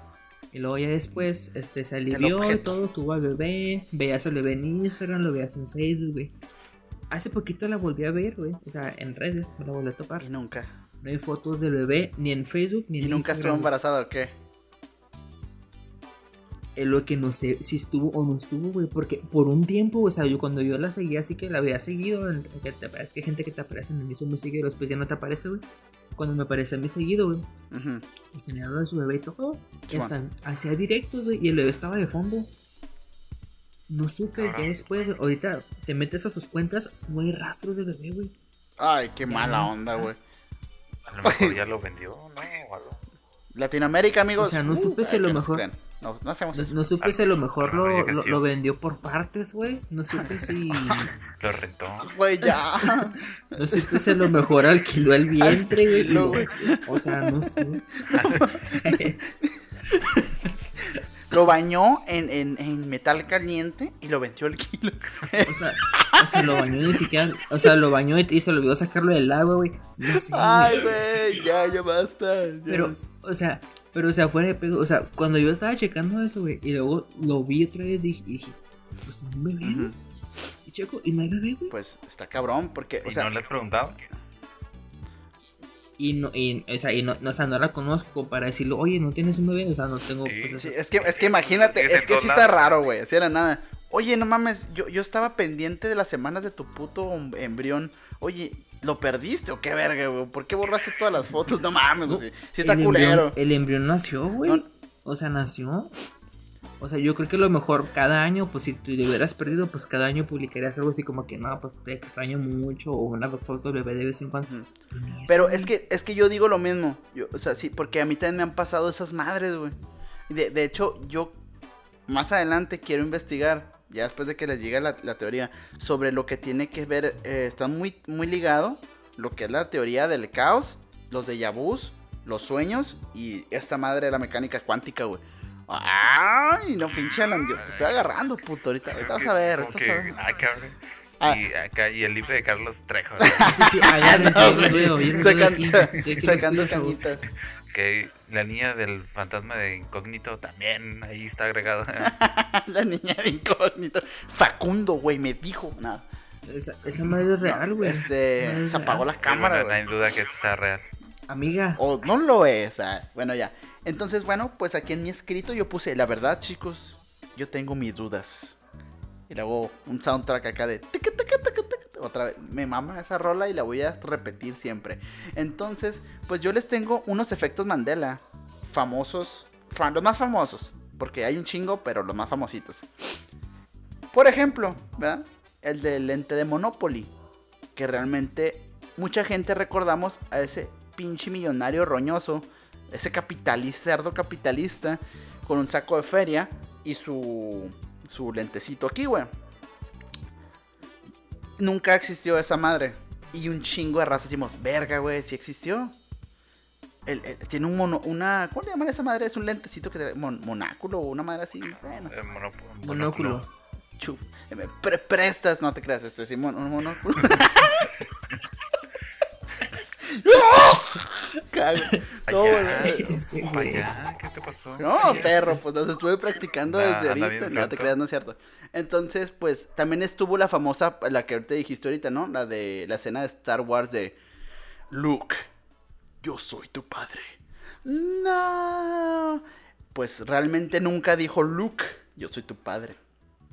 Y luego ya después, este, se alivió y todo, tuvo al bebé. Veías al bebé en Instagram, lo veías en Facebook, güey. Hace poquito la volví a ver, güey. O sea, en redes, me la volví a topar. Y nunca. No hay fotos del bebé ni en Facebook ni en ¿Y nunca estuvo Instagram. embarazada o qué? Es lo que no sé si estuvo o no estuvo, güey. Porque por un tiempo, o sea, yo cuando yo la seguía, así que la había seguido. que te aparece, que hay gente que te aparece en el mismo muy seguido, después ya no te aparece, güey. Cuando me aparece a mí seguido, güey. Ujú. Pues tenía lo de su bebé y todo. Ya están. Hacía directos, güey. Y el bebé estaba de fondo. No supe ya después, güey. Ahorita te metes a sus cuentas, no hay rastros del bebé, güey. Ay, qué Ya mala no onda, güey. A lo mejor ya lo vendió, ¿no? O algo. Latinoamérica, amigos. O sea, no uh, supe si ay, a lo mejor- crean. No, no hacemos No, eso. no supe si a lo mejor lo, vendió por partes, güey. No supe si. Lo rentó. Güey, ya. No supe si a lo mejor alquiló el vientre, güey. O sea, no sé. Lo bañó en, en, en metal caliente y lo vendió el kilo. O sea, o sea, lo bañó ni siquiera. O sea, lo bañó y, y se lo olvidó sacarlo del agua, güey. No sé. Ay, güey, ya, ya basta. ya. Pero, o sea, pero, o sea, fuera de pedo. O sea, cuando yo estaba checando eso, güey, y luego lo vi otra vez, dije, dije pues tiene un bebé. Y checo, y no hay bebé, güey. Pues está cabrón, porque, o ¿Y sea, no le has preguntado? Y no, y, o sea, y no, no, o sea, no la conozco para decirle, oye, no tienes un bebé. O sea, no tengo. Sí. pues, sí, es que, es que imagínate, es que sí está raro, güey, así era nada. Oye, no mames, yo, yo estaba pendiente de las semanas de tu puto em- embrión. Oye, ¿lo perdiste o qué verga, güey? ¿Por qué borraste todas las fotos? No mames, güey, sí, sí está el culero. Embrión, el embrión nació, güey. No- O sea, nació. O sea, yo creo que lo mejor cada año, pues si te hubieras perdido, pues cada año publicarías algo así como que no, pues te extraño mucho o una foto de bebé de vez en cuando. Pero es que, es que yo digo lo mismo. Yo, o sea, sí, porque a mí también me han pasado esas madres, güey. De, de hecho, yo más adelante quiero investigar, ya después de que les llegue la, la teoría, sobre lo que tiene que ver, eh, está muy, muy ligado, lo que es la teoría del caos, los de vus, los sueños y esta madre de la mecánica cuántica, güey. Ay, no pinche Alan, yo te estoy agarrando, puto. Ahorita, ahorita vas a ver, ahorita vas a ver. ah, cabrón. Ah. Y, acá, y el libro de Carlos Trejo, Sí, sí, No, sa- Yo aquí los sacando chavos. canitas. que la niña del fantasma de incógnito también ahí está agregado. La niña de incógnito. Facundo, güey, me dijo. Nada. Esa, esa madre es real, güey. Este, Madre se apagó real. la cámara, no hay duda que sea real. Amiga. O no lo es. ah, Bueno, ya. Entonces, bueno, pues aquí en mi escrito yo puse, la verdad, chicos, yo tengo mis dudas. Y luego un soundtrack acá de... Otra vez, me mama esa rola y la voy a repetir siempre. Entonces, pues yo les tengo unos efectos Mandela famosos, fa- los más famosos, porque hay un chingo, pero los más famositos. Por ejemplo, ¿verdad? El del lente de Monopoly, que realmente mucha gente recordamos a ese pinche millonario roñoso, ese capitalista, cerdo capitalista, con un saco de feria y su, su lentecito aquí, güey. Nunca existió esa madre. Y un chingo de raza decimos, verga, güey, sí existió. El- el- tiene un mono, una, ¿cómo le llaman a esa madre? Es un lentecito que trae mon- monáculo o una madre así. Bueno, Eh, mono- Monóculo. chu, eh, me pre- prestas, no te creas, este sí, mon- un monóculo. Cago. Allá, güey. No, perro, pues los estuve practicando desde ahorita. No te creas, no es cierto. Entonces, pues también estuvo la famosa, la que ahorita dijiste ahorita, ¿no? La de la escena de Star Wars de Luke, yo soy tu padre. No. Pues realmente nunca dijo Luke, yo soy tu padre.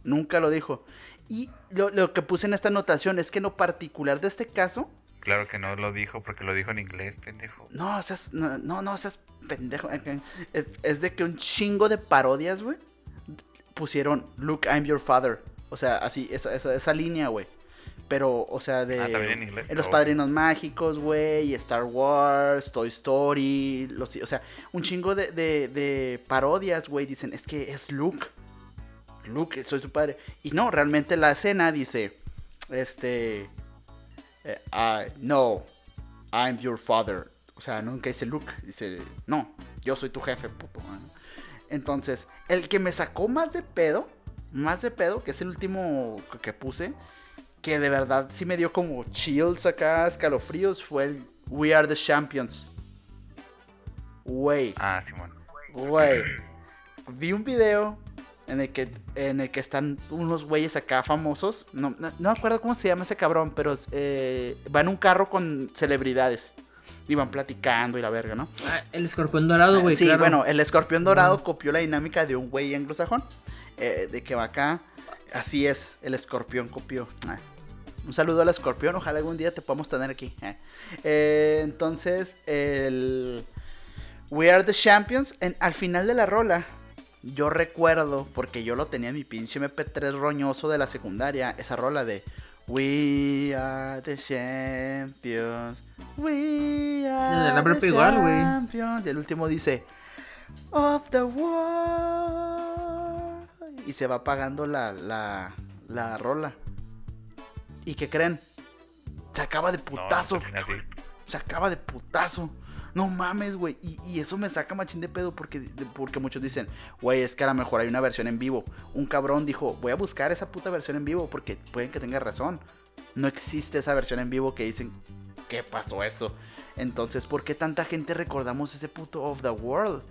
Nunca lo dijo. Y lo, lo que puse en esta anotación es que en lo particular de este caso, Claro que no lo dijo porque lo dijo en inglés, pendejo. no, seas, no, no, no seas pendejo. Es, de que un chingo de parodias, güey, pusieron Luke, I'm your father. O sea, así, esa, esa, esa línea, güey. Pero, o sea, de. Ah, ¿también en inglés? Los Oh. padrinos mágicos, güey, y Star Wars, Toy Story. Los, o sea, un chingo de, de, de parodias, güey. Dicen, es que es Luke. Luke, soy su padre. Y no, realmente la escena dice, este. Eh, I, no, I'm your father. O sea, nunca dice Luke, dice, no, yo soy tu jefe, puto. Entonces, el que me sacó más de pedo, más de pedo, que es el último que- puse, que de verdad sí me dio como chills acá, escalofríos, fue el We Are the Champions. Güey. Ah, Simón. Güey, vi un video en el que en el que están unos güeyes acá famosos. No, no, no me acuerdo cómo se llama ese cabrón, pero eh, va en un carro con celebridades. Y van platicando y la verga, ¿no? Ah, el escorpión dorado, güey. sí, claro. bueno, el escorpión dorado copió la dinámica de un güey anglosajón. eh, de que va acá. Así es, el escorpión copió. Ah. Un saludo al escorpión, ojalá algún día te podamos tener aquí. Eh, entonces, el We Are the Champions, en- al final de la rola, yo recuerdo, porque yo lo tenía en mi pinche MP3 roñoso de la secundaria, esa rola de We Are the Champions, We Are the igual. Champions. Y el último dice Of the World. Y se va apagando la, la, la rola. ¿Y qué creen? Se acaba de putazo. así. Se acaba de putazo. No mames, güey. Y, eso me saca machín de pedo porque, porque muchos dicen, güey, es que a lo mejor hay una versión en vivo. Un cabrón dijo, voy a buscar esa puta versión en vivo porque pueden que tenga razón. No existe esa versión en vivo que dicen, ¿qué pasó eso? Entonces, ¿por qué tanta gente recordamos ese puto of the world?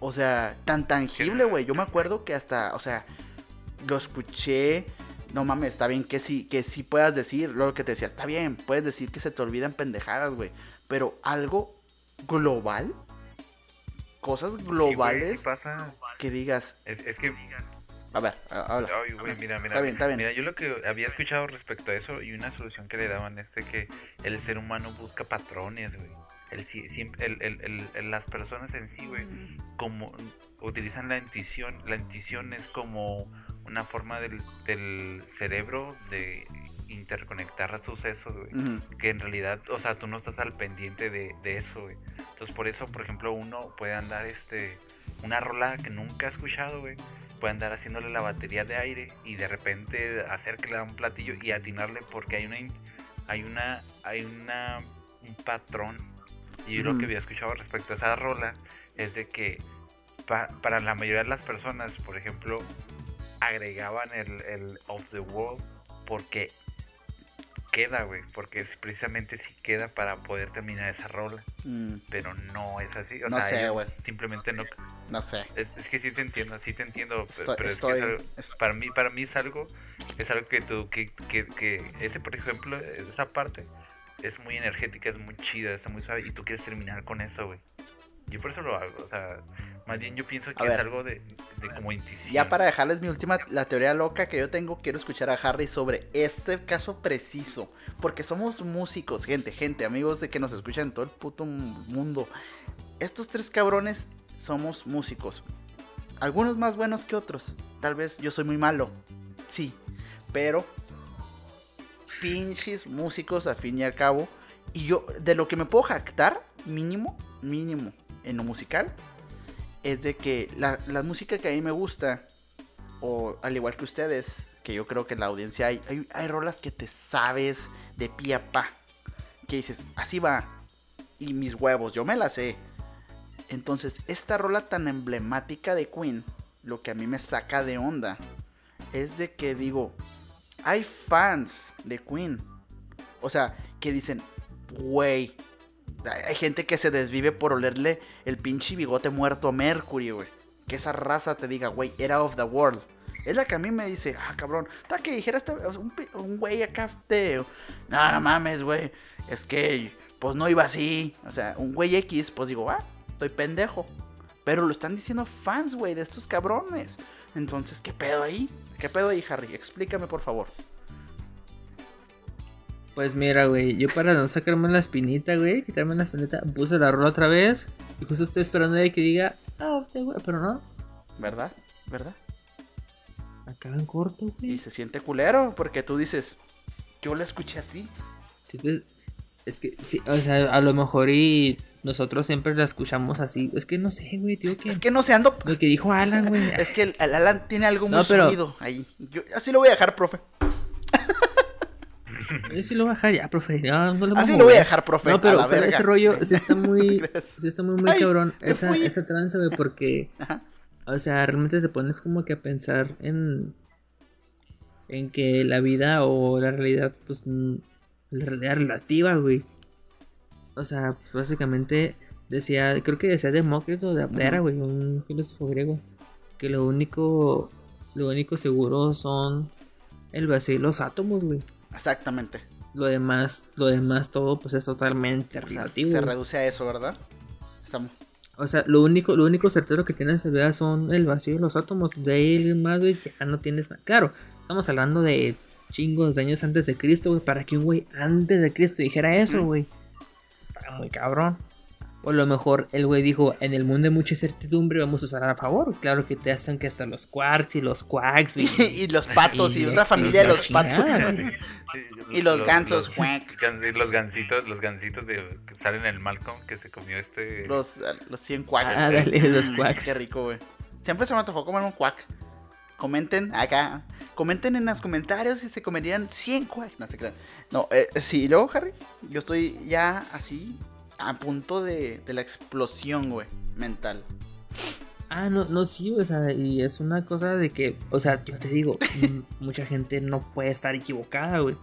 O sea, tan tangible, güey. Yo me acuerdo que hasta, o sea, lo escuché. No mames, está bien que sí, que sí puedas decir lo que te decía. Está bien, puedes decir que se te olvidan pendejadas, güey. Pero algo global, cosas Sí, globales sí pasa. que digas. Es, es que A ver, habla. Ay, güey, mira, mira. Está bien, está bien. Mira, yo lo que había escuchado respecto a eso y una solución que le daban es de que el ser humano busca patrones, güey. El- el- el- las personas en sí, güey, como utilizan la intuición. La intuición es como una forma del, del cerebro de interconectar sucesos, güey. Que en realidad, o sea, tú no estás al pendiente de, de eso, güey. Entonces, por eso, por ejemplo, uno puede andar, este, una rola que nunca ha escuchado, güey. Puede andar haciéndole la batería de aire y de repente hacer que le da un platillo y atinarle porque hay una, hay una, hay una, un patrón. Y yo lo que había escuchado respecto a esa rola es de que pa- para la mayoría de las personas, por ejemplo, agregaban el, el of the world porque queda, güey, porque es- precisamente sí queda para poder terminar esa rola, Mm, pero no es así, o No sea, sé, güey. simplemente no no sé. es, es que sí te entiendo, sí te entiendo, Estoy- pero estoy- es que es algo- es- para mí para mí es algo es algo que tú que, que, que ese por ejemplo, esa parte es muy energética, es muy chida, está muy suave y tú quieres terminar con eso, güey. Yo por eso lo hago, o sea, más bien yo pienso que A es ver. algo de, de como intuición. Ya para dejarles mi última, la teoría loca que yo tengo, quiero escuchar a Harry sobre este caso preciso. Porque somos músicos, gente, gente, amigos de que nos escuchan en todo el puto mundo. Estos tres cabrones somos músicos. Algunos más buenos que otros. Tal vez yo soy muy malo. Sí. Pero pinches músicos al fin y al cabo. Y yo, de lo que me puedo jactar, mínimo, mínimo, en lo musical, es de que la, música que a mí me gusta, o al igual que ustedes, que yo creo que en la audiencia hay, hay, hay rolas que te sabes de pie a pa. Que dices, así va. Y mis huevos, yo me las sé. Entonces, esta rola tan emblemática de Queen, lo que a mí me saca de onda, es de que digo, hay fans de Queen. O sea, que dicen, güey. Hay gente que se desvive por olerle el pinche bigote muerto a Mercury, güey. Que esa raza te diga, güey, era of the world. Es la que a mí me dice, ah, cabrón. Tal que dijera este, un, güey acá de. No mames, güey. Es que, pues no iba así. O sea, un güey X, pues digo, ah, estoy pendejo. Pero lo están diciendo fans, güey, de estos cabrones. Entonces, ¿qué pedo ahí? ¿Qué pedo ahí, Harry? Explícame, por favor. Pues mira, güey, yo para no sacarme la espinita, güey, quitarme la espinita, puse la rola otra vez. Y justo estoy esperando de que diga, ah, usted, güey, pero no. ¿Verdad? ¿Verdad? Acaba en corto, Y güey. se siente culero porque tú dices, yo lo escuché así. Sí, te- Es que, sí, o sea, a lo mejor y nosotros siempre la escuchamos así. Es que no sé, güey, tío, que. Es que no se ando. Lo que dijo Alan, güey. Es que el, el Alan tiene algo muy No, pero- sonido ahí. Yo, así lo voy a dejar, profe. Yo sí lo voy a dejar ya, profe. No, no lo Así lo voy a mover. dejar, profe. No, pero, a la pero verga. ese rollo sí está muy. Sí está muy, muy Ay, cabrón. Esa, fui. esa tranza, güey, porque. Ajá. O sea, realmente te pones como que a pensar en. En que la vida o la realidad, pues. La realidad relativa, güey. O sea, básicamente decía. Creo que decía Demócrito de Abdera, güey, un filósofo griego. Que lo único. Lo único seguro son el vacío y los átomos, güey. Exactamente. Lo demás, lo demás todo, pues es totalmente O sea, relativo. se reduce a eso, ¿verdad? Estamos... O sea, lo único, lo único certero que tiene esa vida son el vacío y los átomos. De ahí en más, güey, ya no tienes nada. Claro, estamos hablando de chingos de años antes de Cristo, güey. Para que un güey antes de Cristo dijera eso, güey. Estaba muy cabrón. O a lo mejor el güey dijo, en el mundo hay mucha incertidumbre, vamos a usar a favor. Claro que te hacen que hasta los quarks y los quacks, güey. y los patos y, Y otra familia de los patos. güey. Y los gansos, cuac. gan- los gansitos, los gansitos de, que salen en el Malcolm que se comió este. Los, los 100 quacks. Ah, dale, los Mm, quacks. Qué rico, güey. Siempre se me antojó comer un quack. Comenten acá. Comenten en los comentarios si se comerían 100 quacks. No se crean. No, eh, sí, y luego, Harry, yo estoy ya así a punto de, de la explosión, güey, mental. Ah, no, no, sí, o sea, y es una cosa de que, o sea, yo te digo, mucha gente no puede estar equivocada, güey.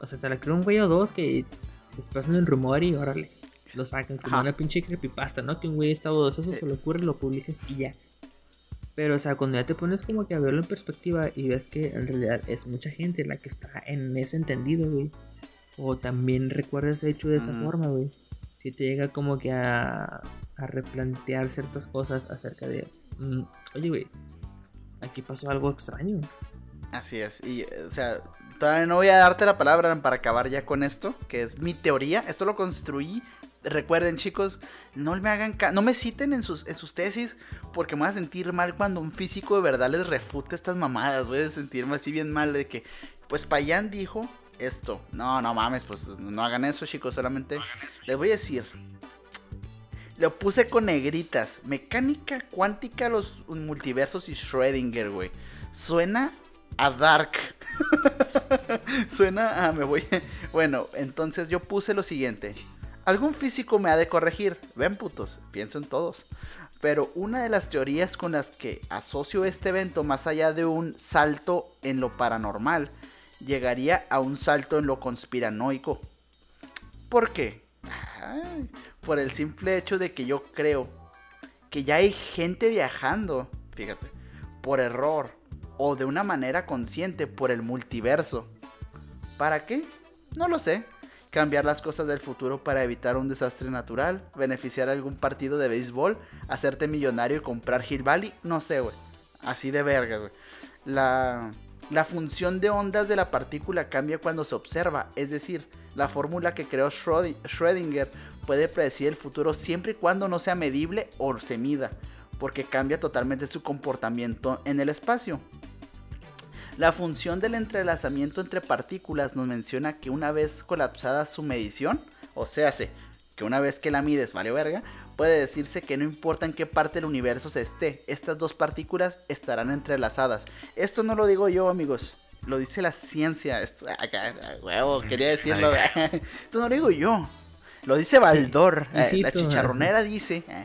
O sea, te la creo un güey o dos que después en el rumor y órale, lo sacan como Ajá. una pinche creepypasta, ¿no? Que un güey está bodoso, se le ocurre, lo publicas y ya. Pero, o sea, cuando ya te pones como que a verlo en perspectiva y ves que en realidad es mucha gente la que está en ese entendido, güey. O también recuerdas hecho de esa forma, güey. Si te llega como que a, a replantear ciertas cosas acerca de, mm, oye, güey, aquí pasó algo extraño. Así es. Y, eh, o sea, todavía no voy a darte la palabra para acabar ya con esto, que es mi teoría. Esto lo construí. Recuerden, chicos, no me hagan no me citen en sus, en sus tesis, porque me voy a sentir mal cuando un físico de verdad les refute estas mamadas. Voy a sentirme así bien mal de que, pues Payán dijo esto. No, no mames, pues no hagan eso, chicos. Solamente les voy a decir. Lo puse con negritas. Mecánica cuántica, los multiversos y Schrödinger, güey. Suena a Dark. Suena a me voy. Bueno, entonces yo puse lo siguiente. Algún físico me ha de corregir. Ven putos, pienso en todos. Pero una de las teorías con las que asocio este evento, más allá de un salto en lo paranormal, llegaría a un salto en lo conspiranoico. ¿Por qué? Por el simple hecho de que yo creo que ya hay gente viajando, fíjate, por error o de una manera consciente por el multiverso. ¿Para qué? No lo sé. Cambiar las cosas del futuro para evitar un desastre natural, beneficiar a algún partido de béisbol, hacerte millonario y comprar Hill Valley, no sé, güey. Así de verga, güey. La, la función de ondas de la partícula cambia cuando se observa, es decir, la fórmula que creó Schrödi- Schrödinger puede predecir el futuro siempre y cuando no sea medible o se mida, porque cambia totalmente su comportamiento en el espacio. La función del entrelazamiento entre partículas nos menciona que una vez colapsada su medición, o sea, se- que una vez que la mides vale verga, puede decirse que no importa en qué parte del universo se esté, estas dos partículas estarán entrelazadas. Esto no lo digo yo, amigos. Lo dice la ciencia. Esto, acá, huevo, quería decirlo. Esto no lo digo yo. Lo dice Baldor. Eh, la chicharronera dice. eh,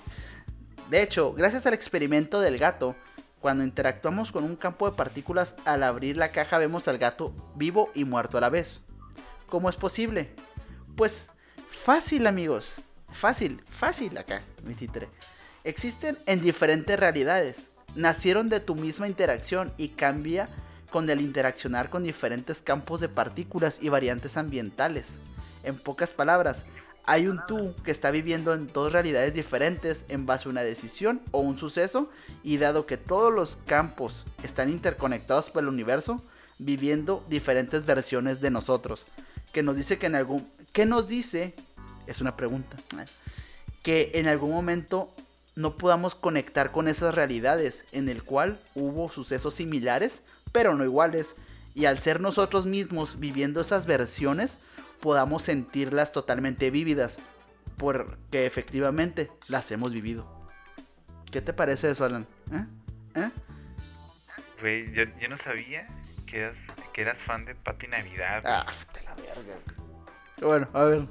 De hecho, gracias al experimento del gato, cuando interactuamos con un campo de partículas, al abrir la caja vemos al gato vivo y muerto a la vez. ¿Cómo es posible? Pues fácil amigos. Fácil, fácil acá, mi títere. Existen en diferentes realidades. Nacieron de tu misma interacción y cambia con el interaccionar con diferentes campos de partículas y variantes ambientales. En pocas palabras, hay un tú que está viviendo en dos realidades diferentes en base a una decisión o un suceso y dado que todos los campos están interconectados por el universo, viviendo diferentes versiones de nosotros. Que nos dice que en algún... ¿Qué nos dice? Es una pregunta. Que en algún momento no podamos conectar con esas realidades en el cual hubo sucesos similares, pero no iguales. Y al ser nosotros mismos viviendo esas versiones, podamos sentirlas totalmente vívidas, porque efectivamente las hemos vivido. ¿Qué te parece eso, Alan? ¿Eh? ¿Eh? Güey, yo, yo no sabía que eras, que eras fan de Pati Navidad. güey. Ah, a la verga. Bueno, a ver.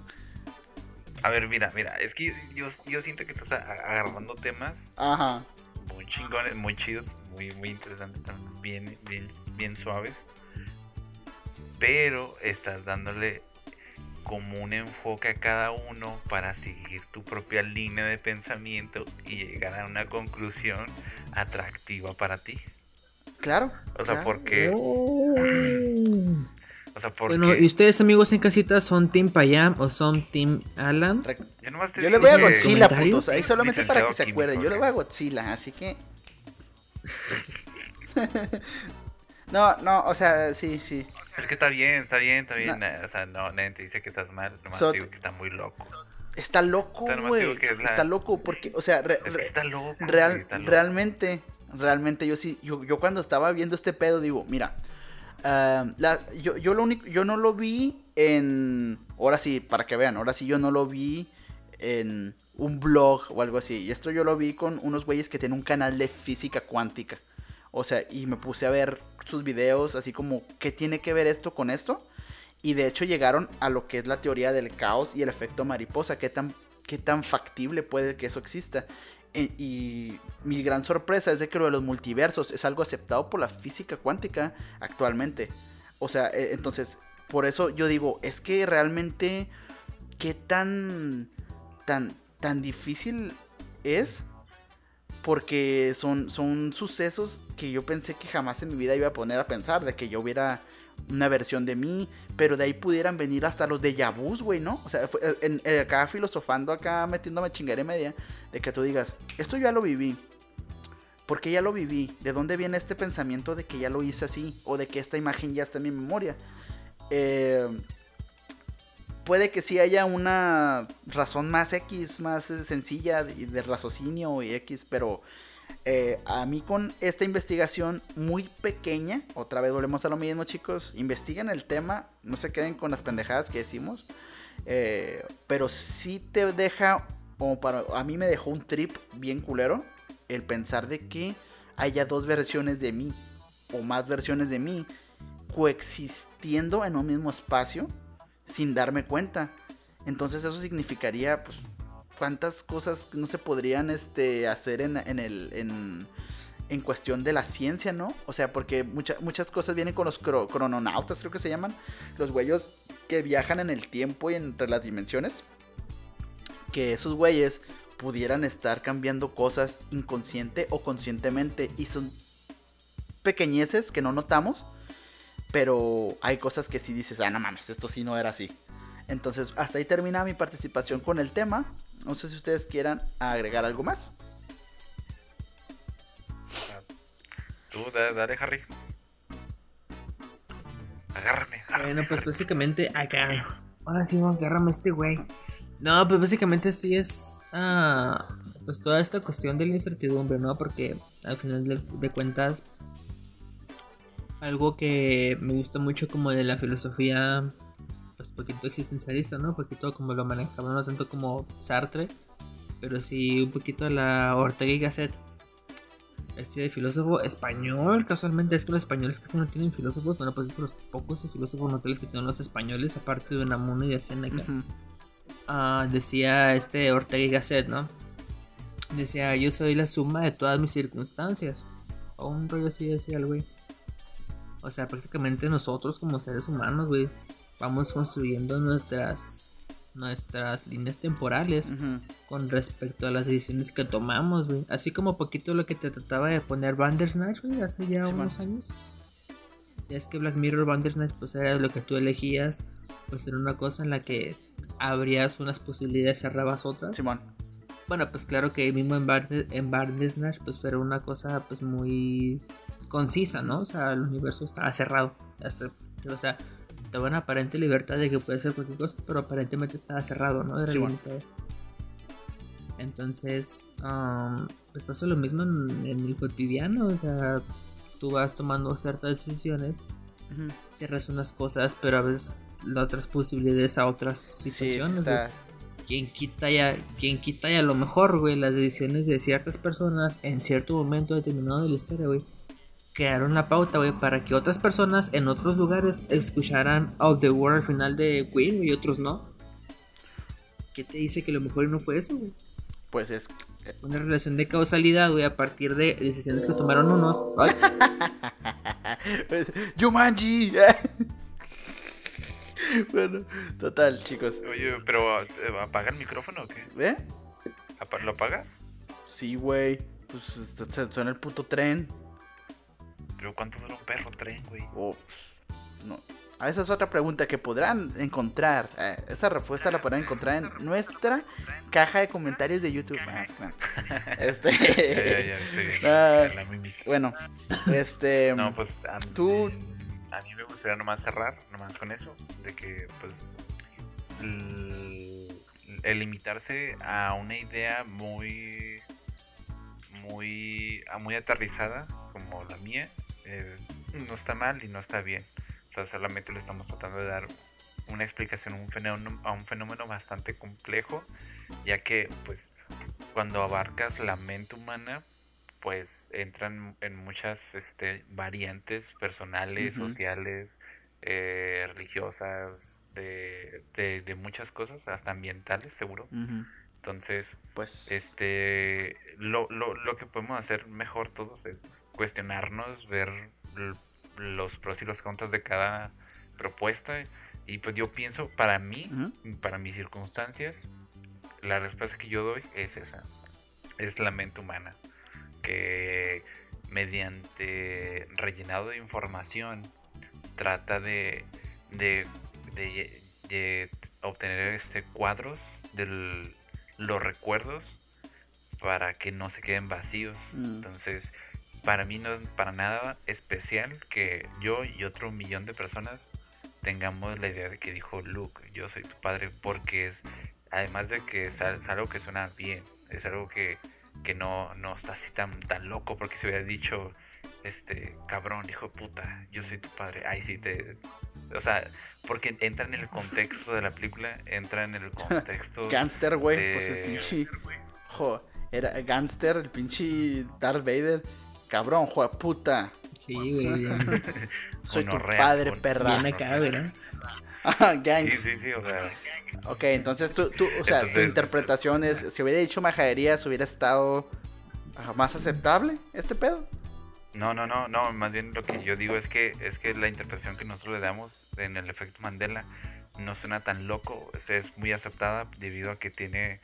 A ver, mira, mira, es que yo, yo siento que estás agarrando temas Ajá. muy chingones, muy chidos, muy, muy interesantes, también bien, bien, bien suaves. Pero estás dándole como un enfoque a cada uno para seguir tu propia línea de pensamiento y llegar a una conclusión atractiva para ti. Claro. O sea, claro. porque, Oh. O sea, porque Bueno, ¿y ustedes amigos en casita son Team Payam o son Team Alan? Re- yo nomás te Yo le voy a Godzilla, putos. Ahí solamente para que se Licenciado acuerde. Yo le voy a. Godzilla, así que. no, no, o sea, sí, sí. Es que está bien, está bien, está bien. No. O sea, no, nadie te dice que estás mal, nomás So- te digo que está muy loco. Está loco, güey. Está loco porque, o sea, re- Es que re- está loco. real- está loco. realmente, realmente yo sí, yo, yo cuando estaba viendo este pedo digo, mira, la- yo, yo lo único, yo no lo vi en, ahora sí, para que vean, ahora sí yo no lo vi en un blog o algo así. Y esto yo lo vi con unos güeyes que tienen un canal de física cuántica. O sea, y me puse a ver sus videos así como, ¿qué tiene que ver esto con esto? Y de hecho llegaron a lo que es la teoría del caos y el efecto mariposa. ¿Qué tan, qué tan factible puede que eso exista? E- y mi gran sorpresa es de que lo de los multiversos es algo aceptado por la física cuántica actualmente. O sea, eh, entonces, por eso yo digo, es que realmente, ¿qué tan, tan, tan difícil es? Porque son, son sucesos que yo pensé que jamás en mi vida iba a poner a pensar, de que yo hubiera una versión de mí, pero de ahí pudieran venir hasta los de vus, güey, ¿no? O sea, fue- en- en- acá filosofando, acá metiéndome chingada y media, de que tú digas, esto ya lo viví. ¿Por qué ya lo viví? ¿De dónde viene este pensamiento de que ya lo hice así? O de que esta imagen ya está en mi memoria. Eh, puede que sí haya una razón más X, más eh, sencilla de, de raciocinio y X, pero eh, a mí con esta investigación muy pequeña, otra vez volvemos a lo mismo chicos, investiguen el tema, no se queden con las pendejadas que decimos, eh, pero sí te deja, o para, a mí me dejó un trip bien culero, el pensar de que haya dos versiones de mí, o más versiones de mí, coexistiendo en un mismo espacio, sin darme cuenta. Entonces eso significaría, pues, cuántas cosas no se podrían este, hacer en, en el... En, en cuestión de la ciencia, ¿no? O sea, porque mucha- muchas cosas vienen con los cro- crononautas, creo que se llaman. Los güeyes que viajan en el tiempo y entre las dimensiones. Que esos güeyes pudieran estar cambiando cosas inconsciente o conscientemente. Y son pequeñeces que no notamos. Pero hay cosas que sí dices, ah, no mames, esto sí no era así. Entonces, hasta ahí termina mi participación con el tema. No sé si ustedes quieran agregar algo más. Tú, da- dale, Harry. Agárrame, agárrame. Bueno, pues básicamente acá. Ahora sí, agárrame este güey. No, pues básicamente sí es. ah, pues toda esta cuestión de la incertidumbre, ¿no? Porque al final de, de cuentas. Algo que me gusta mucho como de la filosofía. Pues poquito existencialista, ¿no? Poquito como lo manejaba, no tanto como Sartre. Pero sí un poquito la Ortega y Gasset. Este filósofo español, casualmente es que los españoles casi no tienen filósofos, bueno, pues es de los pocos filósofos notables que tienen los españoles, aparte de Unamuno y de Seneca. Ah, decía este Ortega y Gasset, ¿no? Decía, yo soy la suma de todas mis circunstancias. O un rollo así decía el güey. O sea, prácticamente nosotros como seres humanos, güey, vamos construyendo nuestras nuestras líneas temporales con respecto a las decisiones que tomamos, güey. Así como poquito lo que te trataba de poner Bandersnatch, güey, hace ya Sí, unos man. años. Ya es que Black Mirror Bandersnatch, pues era lo que tú elegías, pues era una cosa en la que abrías unas posibilidades, cerrabas otras. Simón. Bueno, pues claro que mismo en, en Bandersnatch, pues fue una cosa, pues muy concisa, ¿no? O sea, el universo estaba cerrado. O sea, una aparente libertad de que puede ser cualquier cosa, pero aparentemente estaba cerrado, ¿no? Era Sí, bueno. Entonces, um, pues pasa lo mismo en, en el cotidiano, o sea, tú vas tomando ciertas decisiones, Ujú. cierras unas cosas, pero a veces las otras posibilidades a otras Sí, sí situaciones. está. quien quita ya, quien quita ya a lo mejor, güey, las decisiones de ciertas personas en cierto momento determinado de la historia, güey. Crearon la pauta, güey, para que otras personas en otros lugares escucharan Of the World al final de Queen y otros no. ¿Qué te dice que lo mejor no fue eso, güey? Pues es. Una relación de causalidad, güey, a partir de decisiones que tomaron unos. Ay, ¡Yumanji! bueno, total, chicos. Oye, pero ¿eh, ¿apaga el micrófono o qué? ¿Eh? ¿Apa- ¿Lo apagas? Sí, güey. Pues este, se suena el puto tren. Pero ¿cuánto dura un perro tren, güey? No. Ah, esa es otra pregunta que podrán encontrar. Eh, esta respuesta la podrán encontrar en nuestra caja de comentarios de YouTube. Ah, claro. Este. Ya, ya, ya, estoy viendo Ah, bueno, este. No, pues a, tú- a mí me gustaría nomás cerrar, nomás con eso, de que pues el limitarse a una idea muy muy a- muy aterrizada como la mía eh, no está mal y no está bien. O sea, solamente le estamos tratando de dar una explicación a un fenómeno, a un fenómeno bastante complejo, ya que pues cuando abarcas la mente humana pues entran en muchas este, variantes personales, sociales, eh, religiosas, de, de, de muchas cosas, hasta ambientales, seguro. Entonces, Pues. este, lo, lo, lo que podemos hacer mejor todos es cuestionarnos, ver los pros y los contras de cada propuesta. Y pues yo pienso, para mí, para mis circunstancias, la respuesta que yo doy es esa. Es la mente humana. Que mediante rellenado de información trata de, de, de- de obtener este cuadros de los recuerdos para que no se queden vacíos. Mm. Entonces, para mí no es para nada especial que yo y otro millón de personas tengamos la idea de que dijo Luke, yo soy tu padre, porque es, además de que es, al- es algo que suena bien, es algo que, que no, no está así tan, tan loco, porque si hubiera dicho, este, cabrón, hijo de puta, yo soy tu padre, ay, sí, te... O sea, porque entra en el contexto de la película, entra en el contexto... Gangster, güey. de- Pues el pinche. Jo, era Gangster, el pinche Darth Vader. Cabrón, jo, de puta. sí, güey. Soy tu padre, perra. Bien acá, ¿verdad? Ajá, gang. Sí, sí, sí, o sea... Ok, entonces tú, tú o sea, tu interpretación es, si hubiera dicho majaderías, hubiera estado ajá, más aceptable este pedo. No, no, no, no, más bien lo que yo digo es que es que la interpretación que nosotros le damos en el efecto Mandela no suena tan loco, es, es muy aceptada debido a que tiene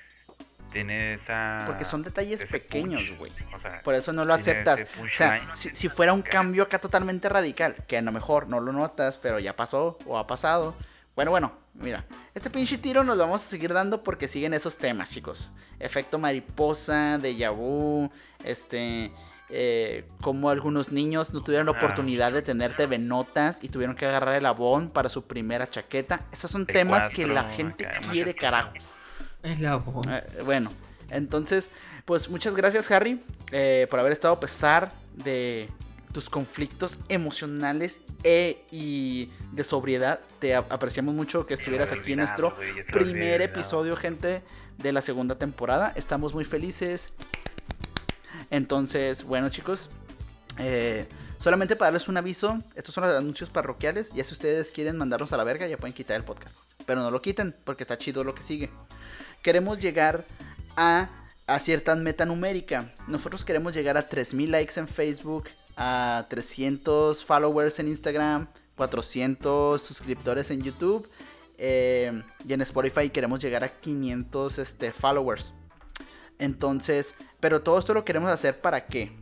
tiene esa Porque son detalles pequeños, güey. O sea, Por eso no lo aceptas. O sea, si, si fuera un cambio acá totalmente radical, que a lo mejor no lo notas, pero ya pasó o ha pasado. Bueno, bueno, mira. Este pinche tiro nos lo vamos a seguir dando porque siguen esos temas, chicos. Efecto mariposa, déjà vu, este... eh, como algunos niños no tuvieron la Ah. oportunidad de tener TV notas y tuvieron que agarrar el abón para su primera chaqueta. Esos son temas que la gente quiere, carajo. Es la voz. Eh, bueno, entonces, pues muchas gracias Harry eh, por haber estado a pesar de tus conflictos emocionales e, y de sobriedad. Te ap- apreciamos mucho que estuvieras aquí en nuestro primer episodio, gente, de la segunda temporada. Estamos muy felices. Entonces, bueno chicos, eh, solamente para darles un aviso, estos son los anuncios parroquiales. Ya si ustedes quieren mandarnos a la verga, ya pueden quitar el podcast. Pero no lo quiten, porque está chido lo que sigue. Queremos llegar a, a cierta meta numérica. Nosotros queremos llegar a 3000 likes en Facebook, a 300 followers en Instagram, 400 suscriptores en YouTube. eh, y en Spotify queremos llegar a 500 este, followers. Entonces, pero todo esto lo queremos hacer para qué?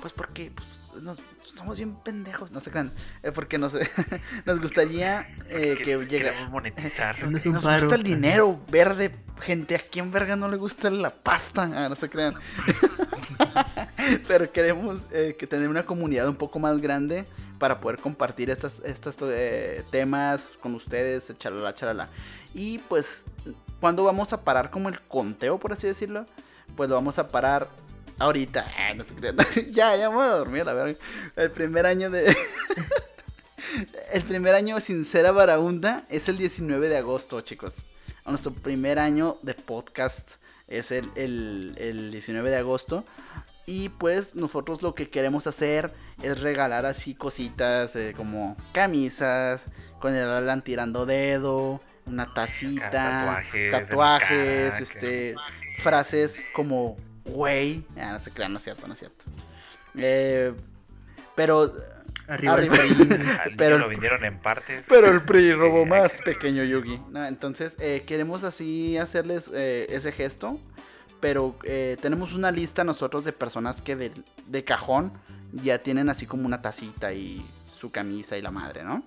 Pues porque pues, nos- somos bien pendejos, no se crean. Eh, porque nos, nos gustaría eh, Es que llegue. monetizar. Nos paro. gusta el dinero verde, gente. ¿A quién verga no le gusta la pasta? Ah, no se crean. Pero queremos eh, que tener una comunidad un poco más grande para poder compartir estos estas, eh, temas con ustedes, chalala, chalala. Y pues, ¿cuándo vamos a parar como el conteo, por así decirlo? Pues lo vamos a parar ahorita. Ah, no se crean. ya, ya me voy a dormir, la verdad. El primer año de... El primer año Sincera Varaunda es el 19 de agosto, chicos. Nuestro primer año de podcast es el, el- el 19 de agosto. Y pues nosotros lo que queremos hacer es regalar así cositas eh, como camisas, con el Alan tirando dedo, una tacita, Tatuajes, tatuajes, este, frases como güey. Ah, no se crean, no es cierto, no es cierto. Eh, pero Arriba, Arriba. el PRI. Pero- lo vendieron en partes. Pero el PRI robó más que- pequeño Yugi. ¿no? Entonces, eh, queremos así hacerles eh, ese gesto. Pero eh, tenemos una lista nosotros de personas que de, de cajón ya tienen así como una tacita y su camisa y la madre, ¿no?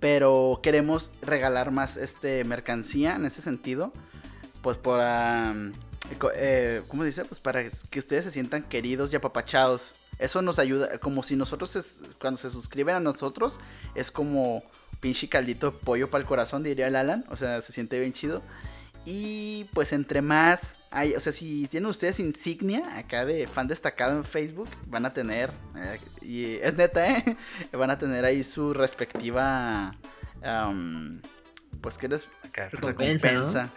Pero queremos regalar más este mercancía en ese sentido. Pues para... co- eh, ¿Cómo dice? Pues para que ustedes se sientan queridos y apapachados. Eso nos ayuda, como si nosotros, cuando se suscriben a nosotros, es como pinche caldito pollo para el corazón, diría el Alan. O sea, se siente bien chido. Y pues entre más hay, o sea, si tienen ustedes insignia acá de fan destacado en Facebook, van a tener, eh, y es neta, ¿eh? Van a tener ahí su respectiva, pues que les Acá se Recompensa,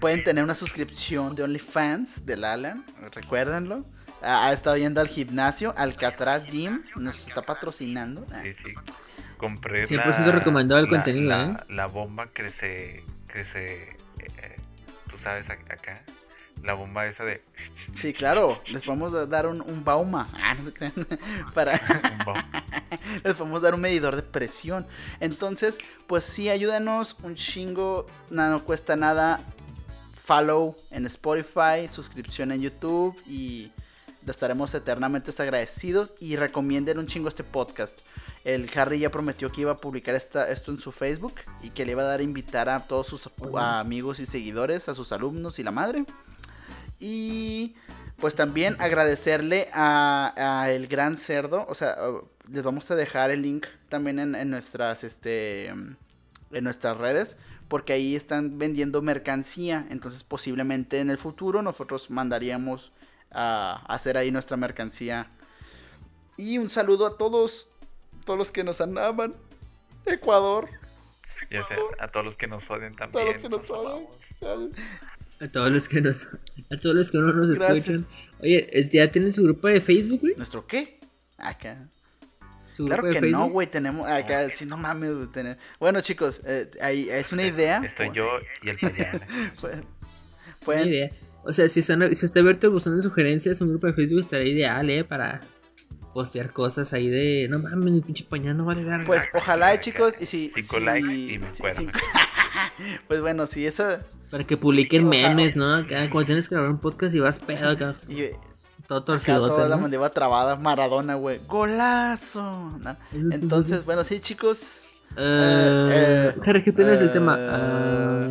pueden tener una suscripción de OnlyFans del Alan, recuérdenlo. Ha ha estado yendo al gimnasio, Alcatraz Gym, nos está patrocinando. Sí, sí. Compré 100% recomendado el contenido, la, ¿eh? La bomba crece, crece, eh, tú sabes, ac- acá. La bomba esa de Sí, claro, les vamos a dar un, un bauma. Ah, no se crean. Para, les podemos dar un medidor de presión. Entonces, pues sí, ayúdanos un chingo. Nada, no cuesta nada. Follow en Spotify, suscripción en YouTube y estaremos eternamente agradecidos. Y recomienden un chingo este podcast. El Harry ya prometió que iba a publicar esta, esto en su Facebook y que le iba a dar a invitar a todos sus a amigos y seguidores, a sus alumnos y la madre. Y pues también agradecerle a, a el gran cerdo. O sea, uh, les vamos a dejar el link también en, en nuestras este en nuestras redes. Porque ahí están vendiendo mercancía. Entonces posiblemente en el futuro nosotros mandaríamos a hacer ahí nuestra mercancía. Y un saludo a todos. Todos los que nos aman. Ecuador. Ya sé, a todos los que nos odian también. Todos los que nos odian. A todos los que nos, a todos los que no nos Gracias. escuchan. Oye, ¿es- ¿ya tienen su grupo de Facebook, güey? ¿Nuestro qué? Acá. Su Claro grupo de que no, güey, tenemos acá, sí, no mames, güey, tener- Bueno, chicos, eh, ahí es una idea. Estoy yo y el Payana. Fue- Es una idea. O sea, si, están, si está abierto de sugerencias, un grupo de Facebook estaría ideal, ¿eh? Para postear cosas ahí de. No mames, el pinche pañal no vale verga. Pues ojalá, chicos, y si. Cinco si- likes y me si- acuerdo. si- pues bueno, si eso. Para que publiquen memes, ¿no? Cuando tienes que grabar un podcast y vas pedo acá. Y, Todo torcido. toda la mandíbula trabada, Maradona, güey. ¡Golazo! ¿no? Entonces, bueno, sí, chicos. Eh, Harry, ¿qué opinas del tema? Ah,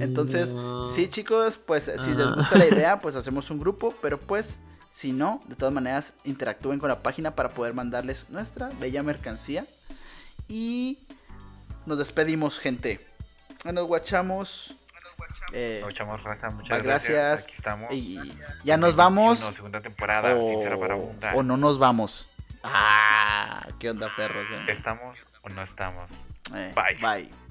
Entonces, sí, chicos, pues si les gusta la idea, pues hacemos un grupo, pero pues si no, de todas maneras, interactúen con la página para poder mandarles nuestra bella mercancía. Y nos despedimos, gente. Nos guachamos. Eh, Nos echamos raza, muchas gracias. gracias. Aquí estamos. y ya nos vamos. 2021, segunda temporada, para O, o no nos vamos. Ah, qué onda, perros. eh. ¿Estamos o no estamos? Eh, Bye. bye.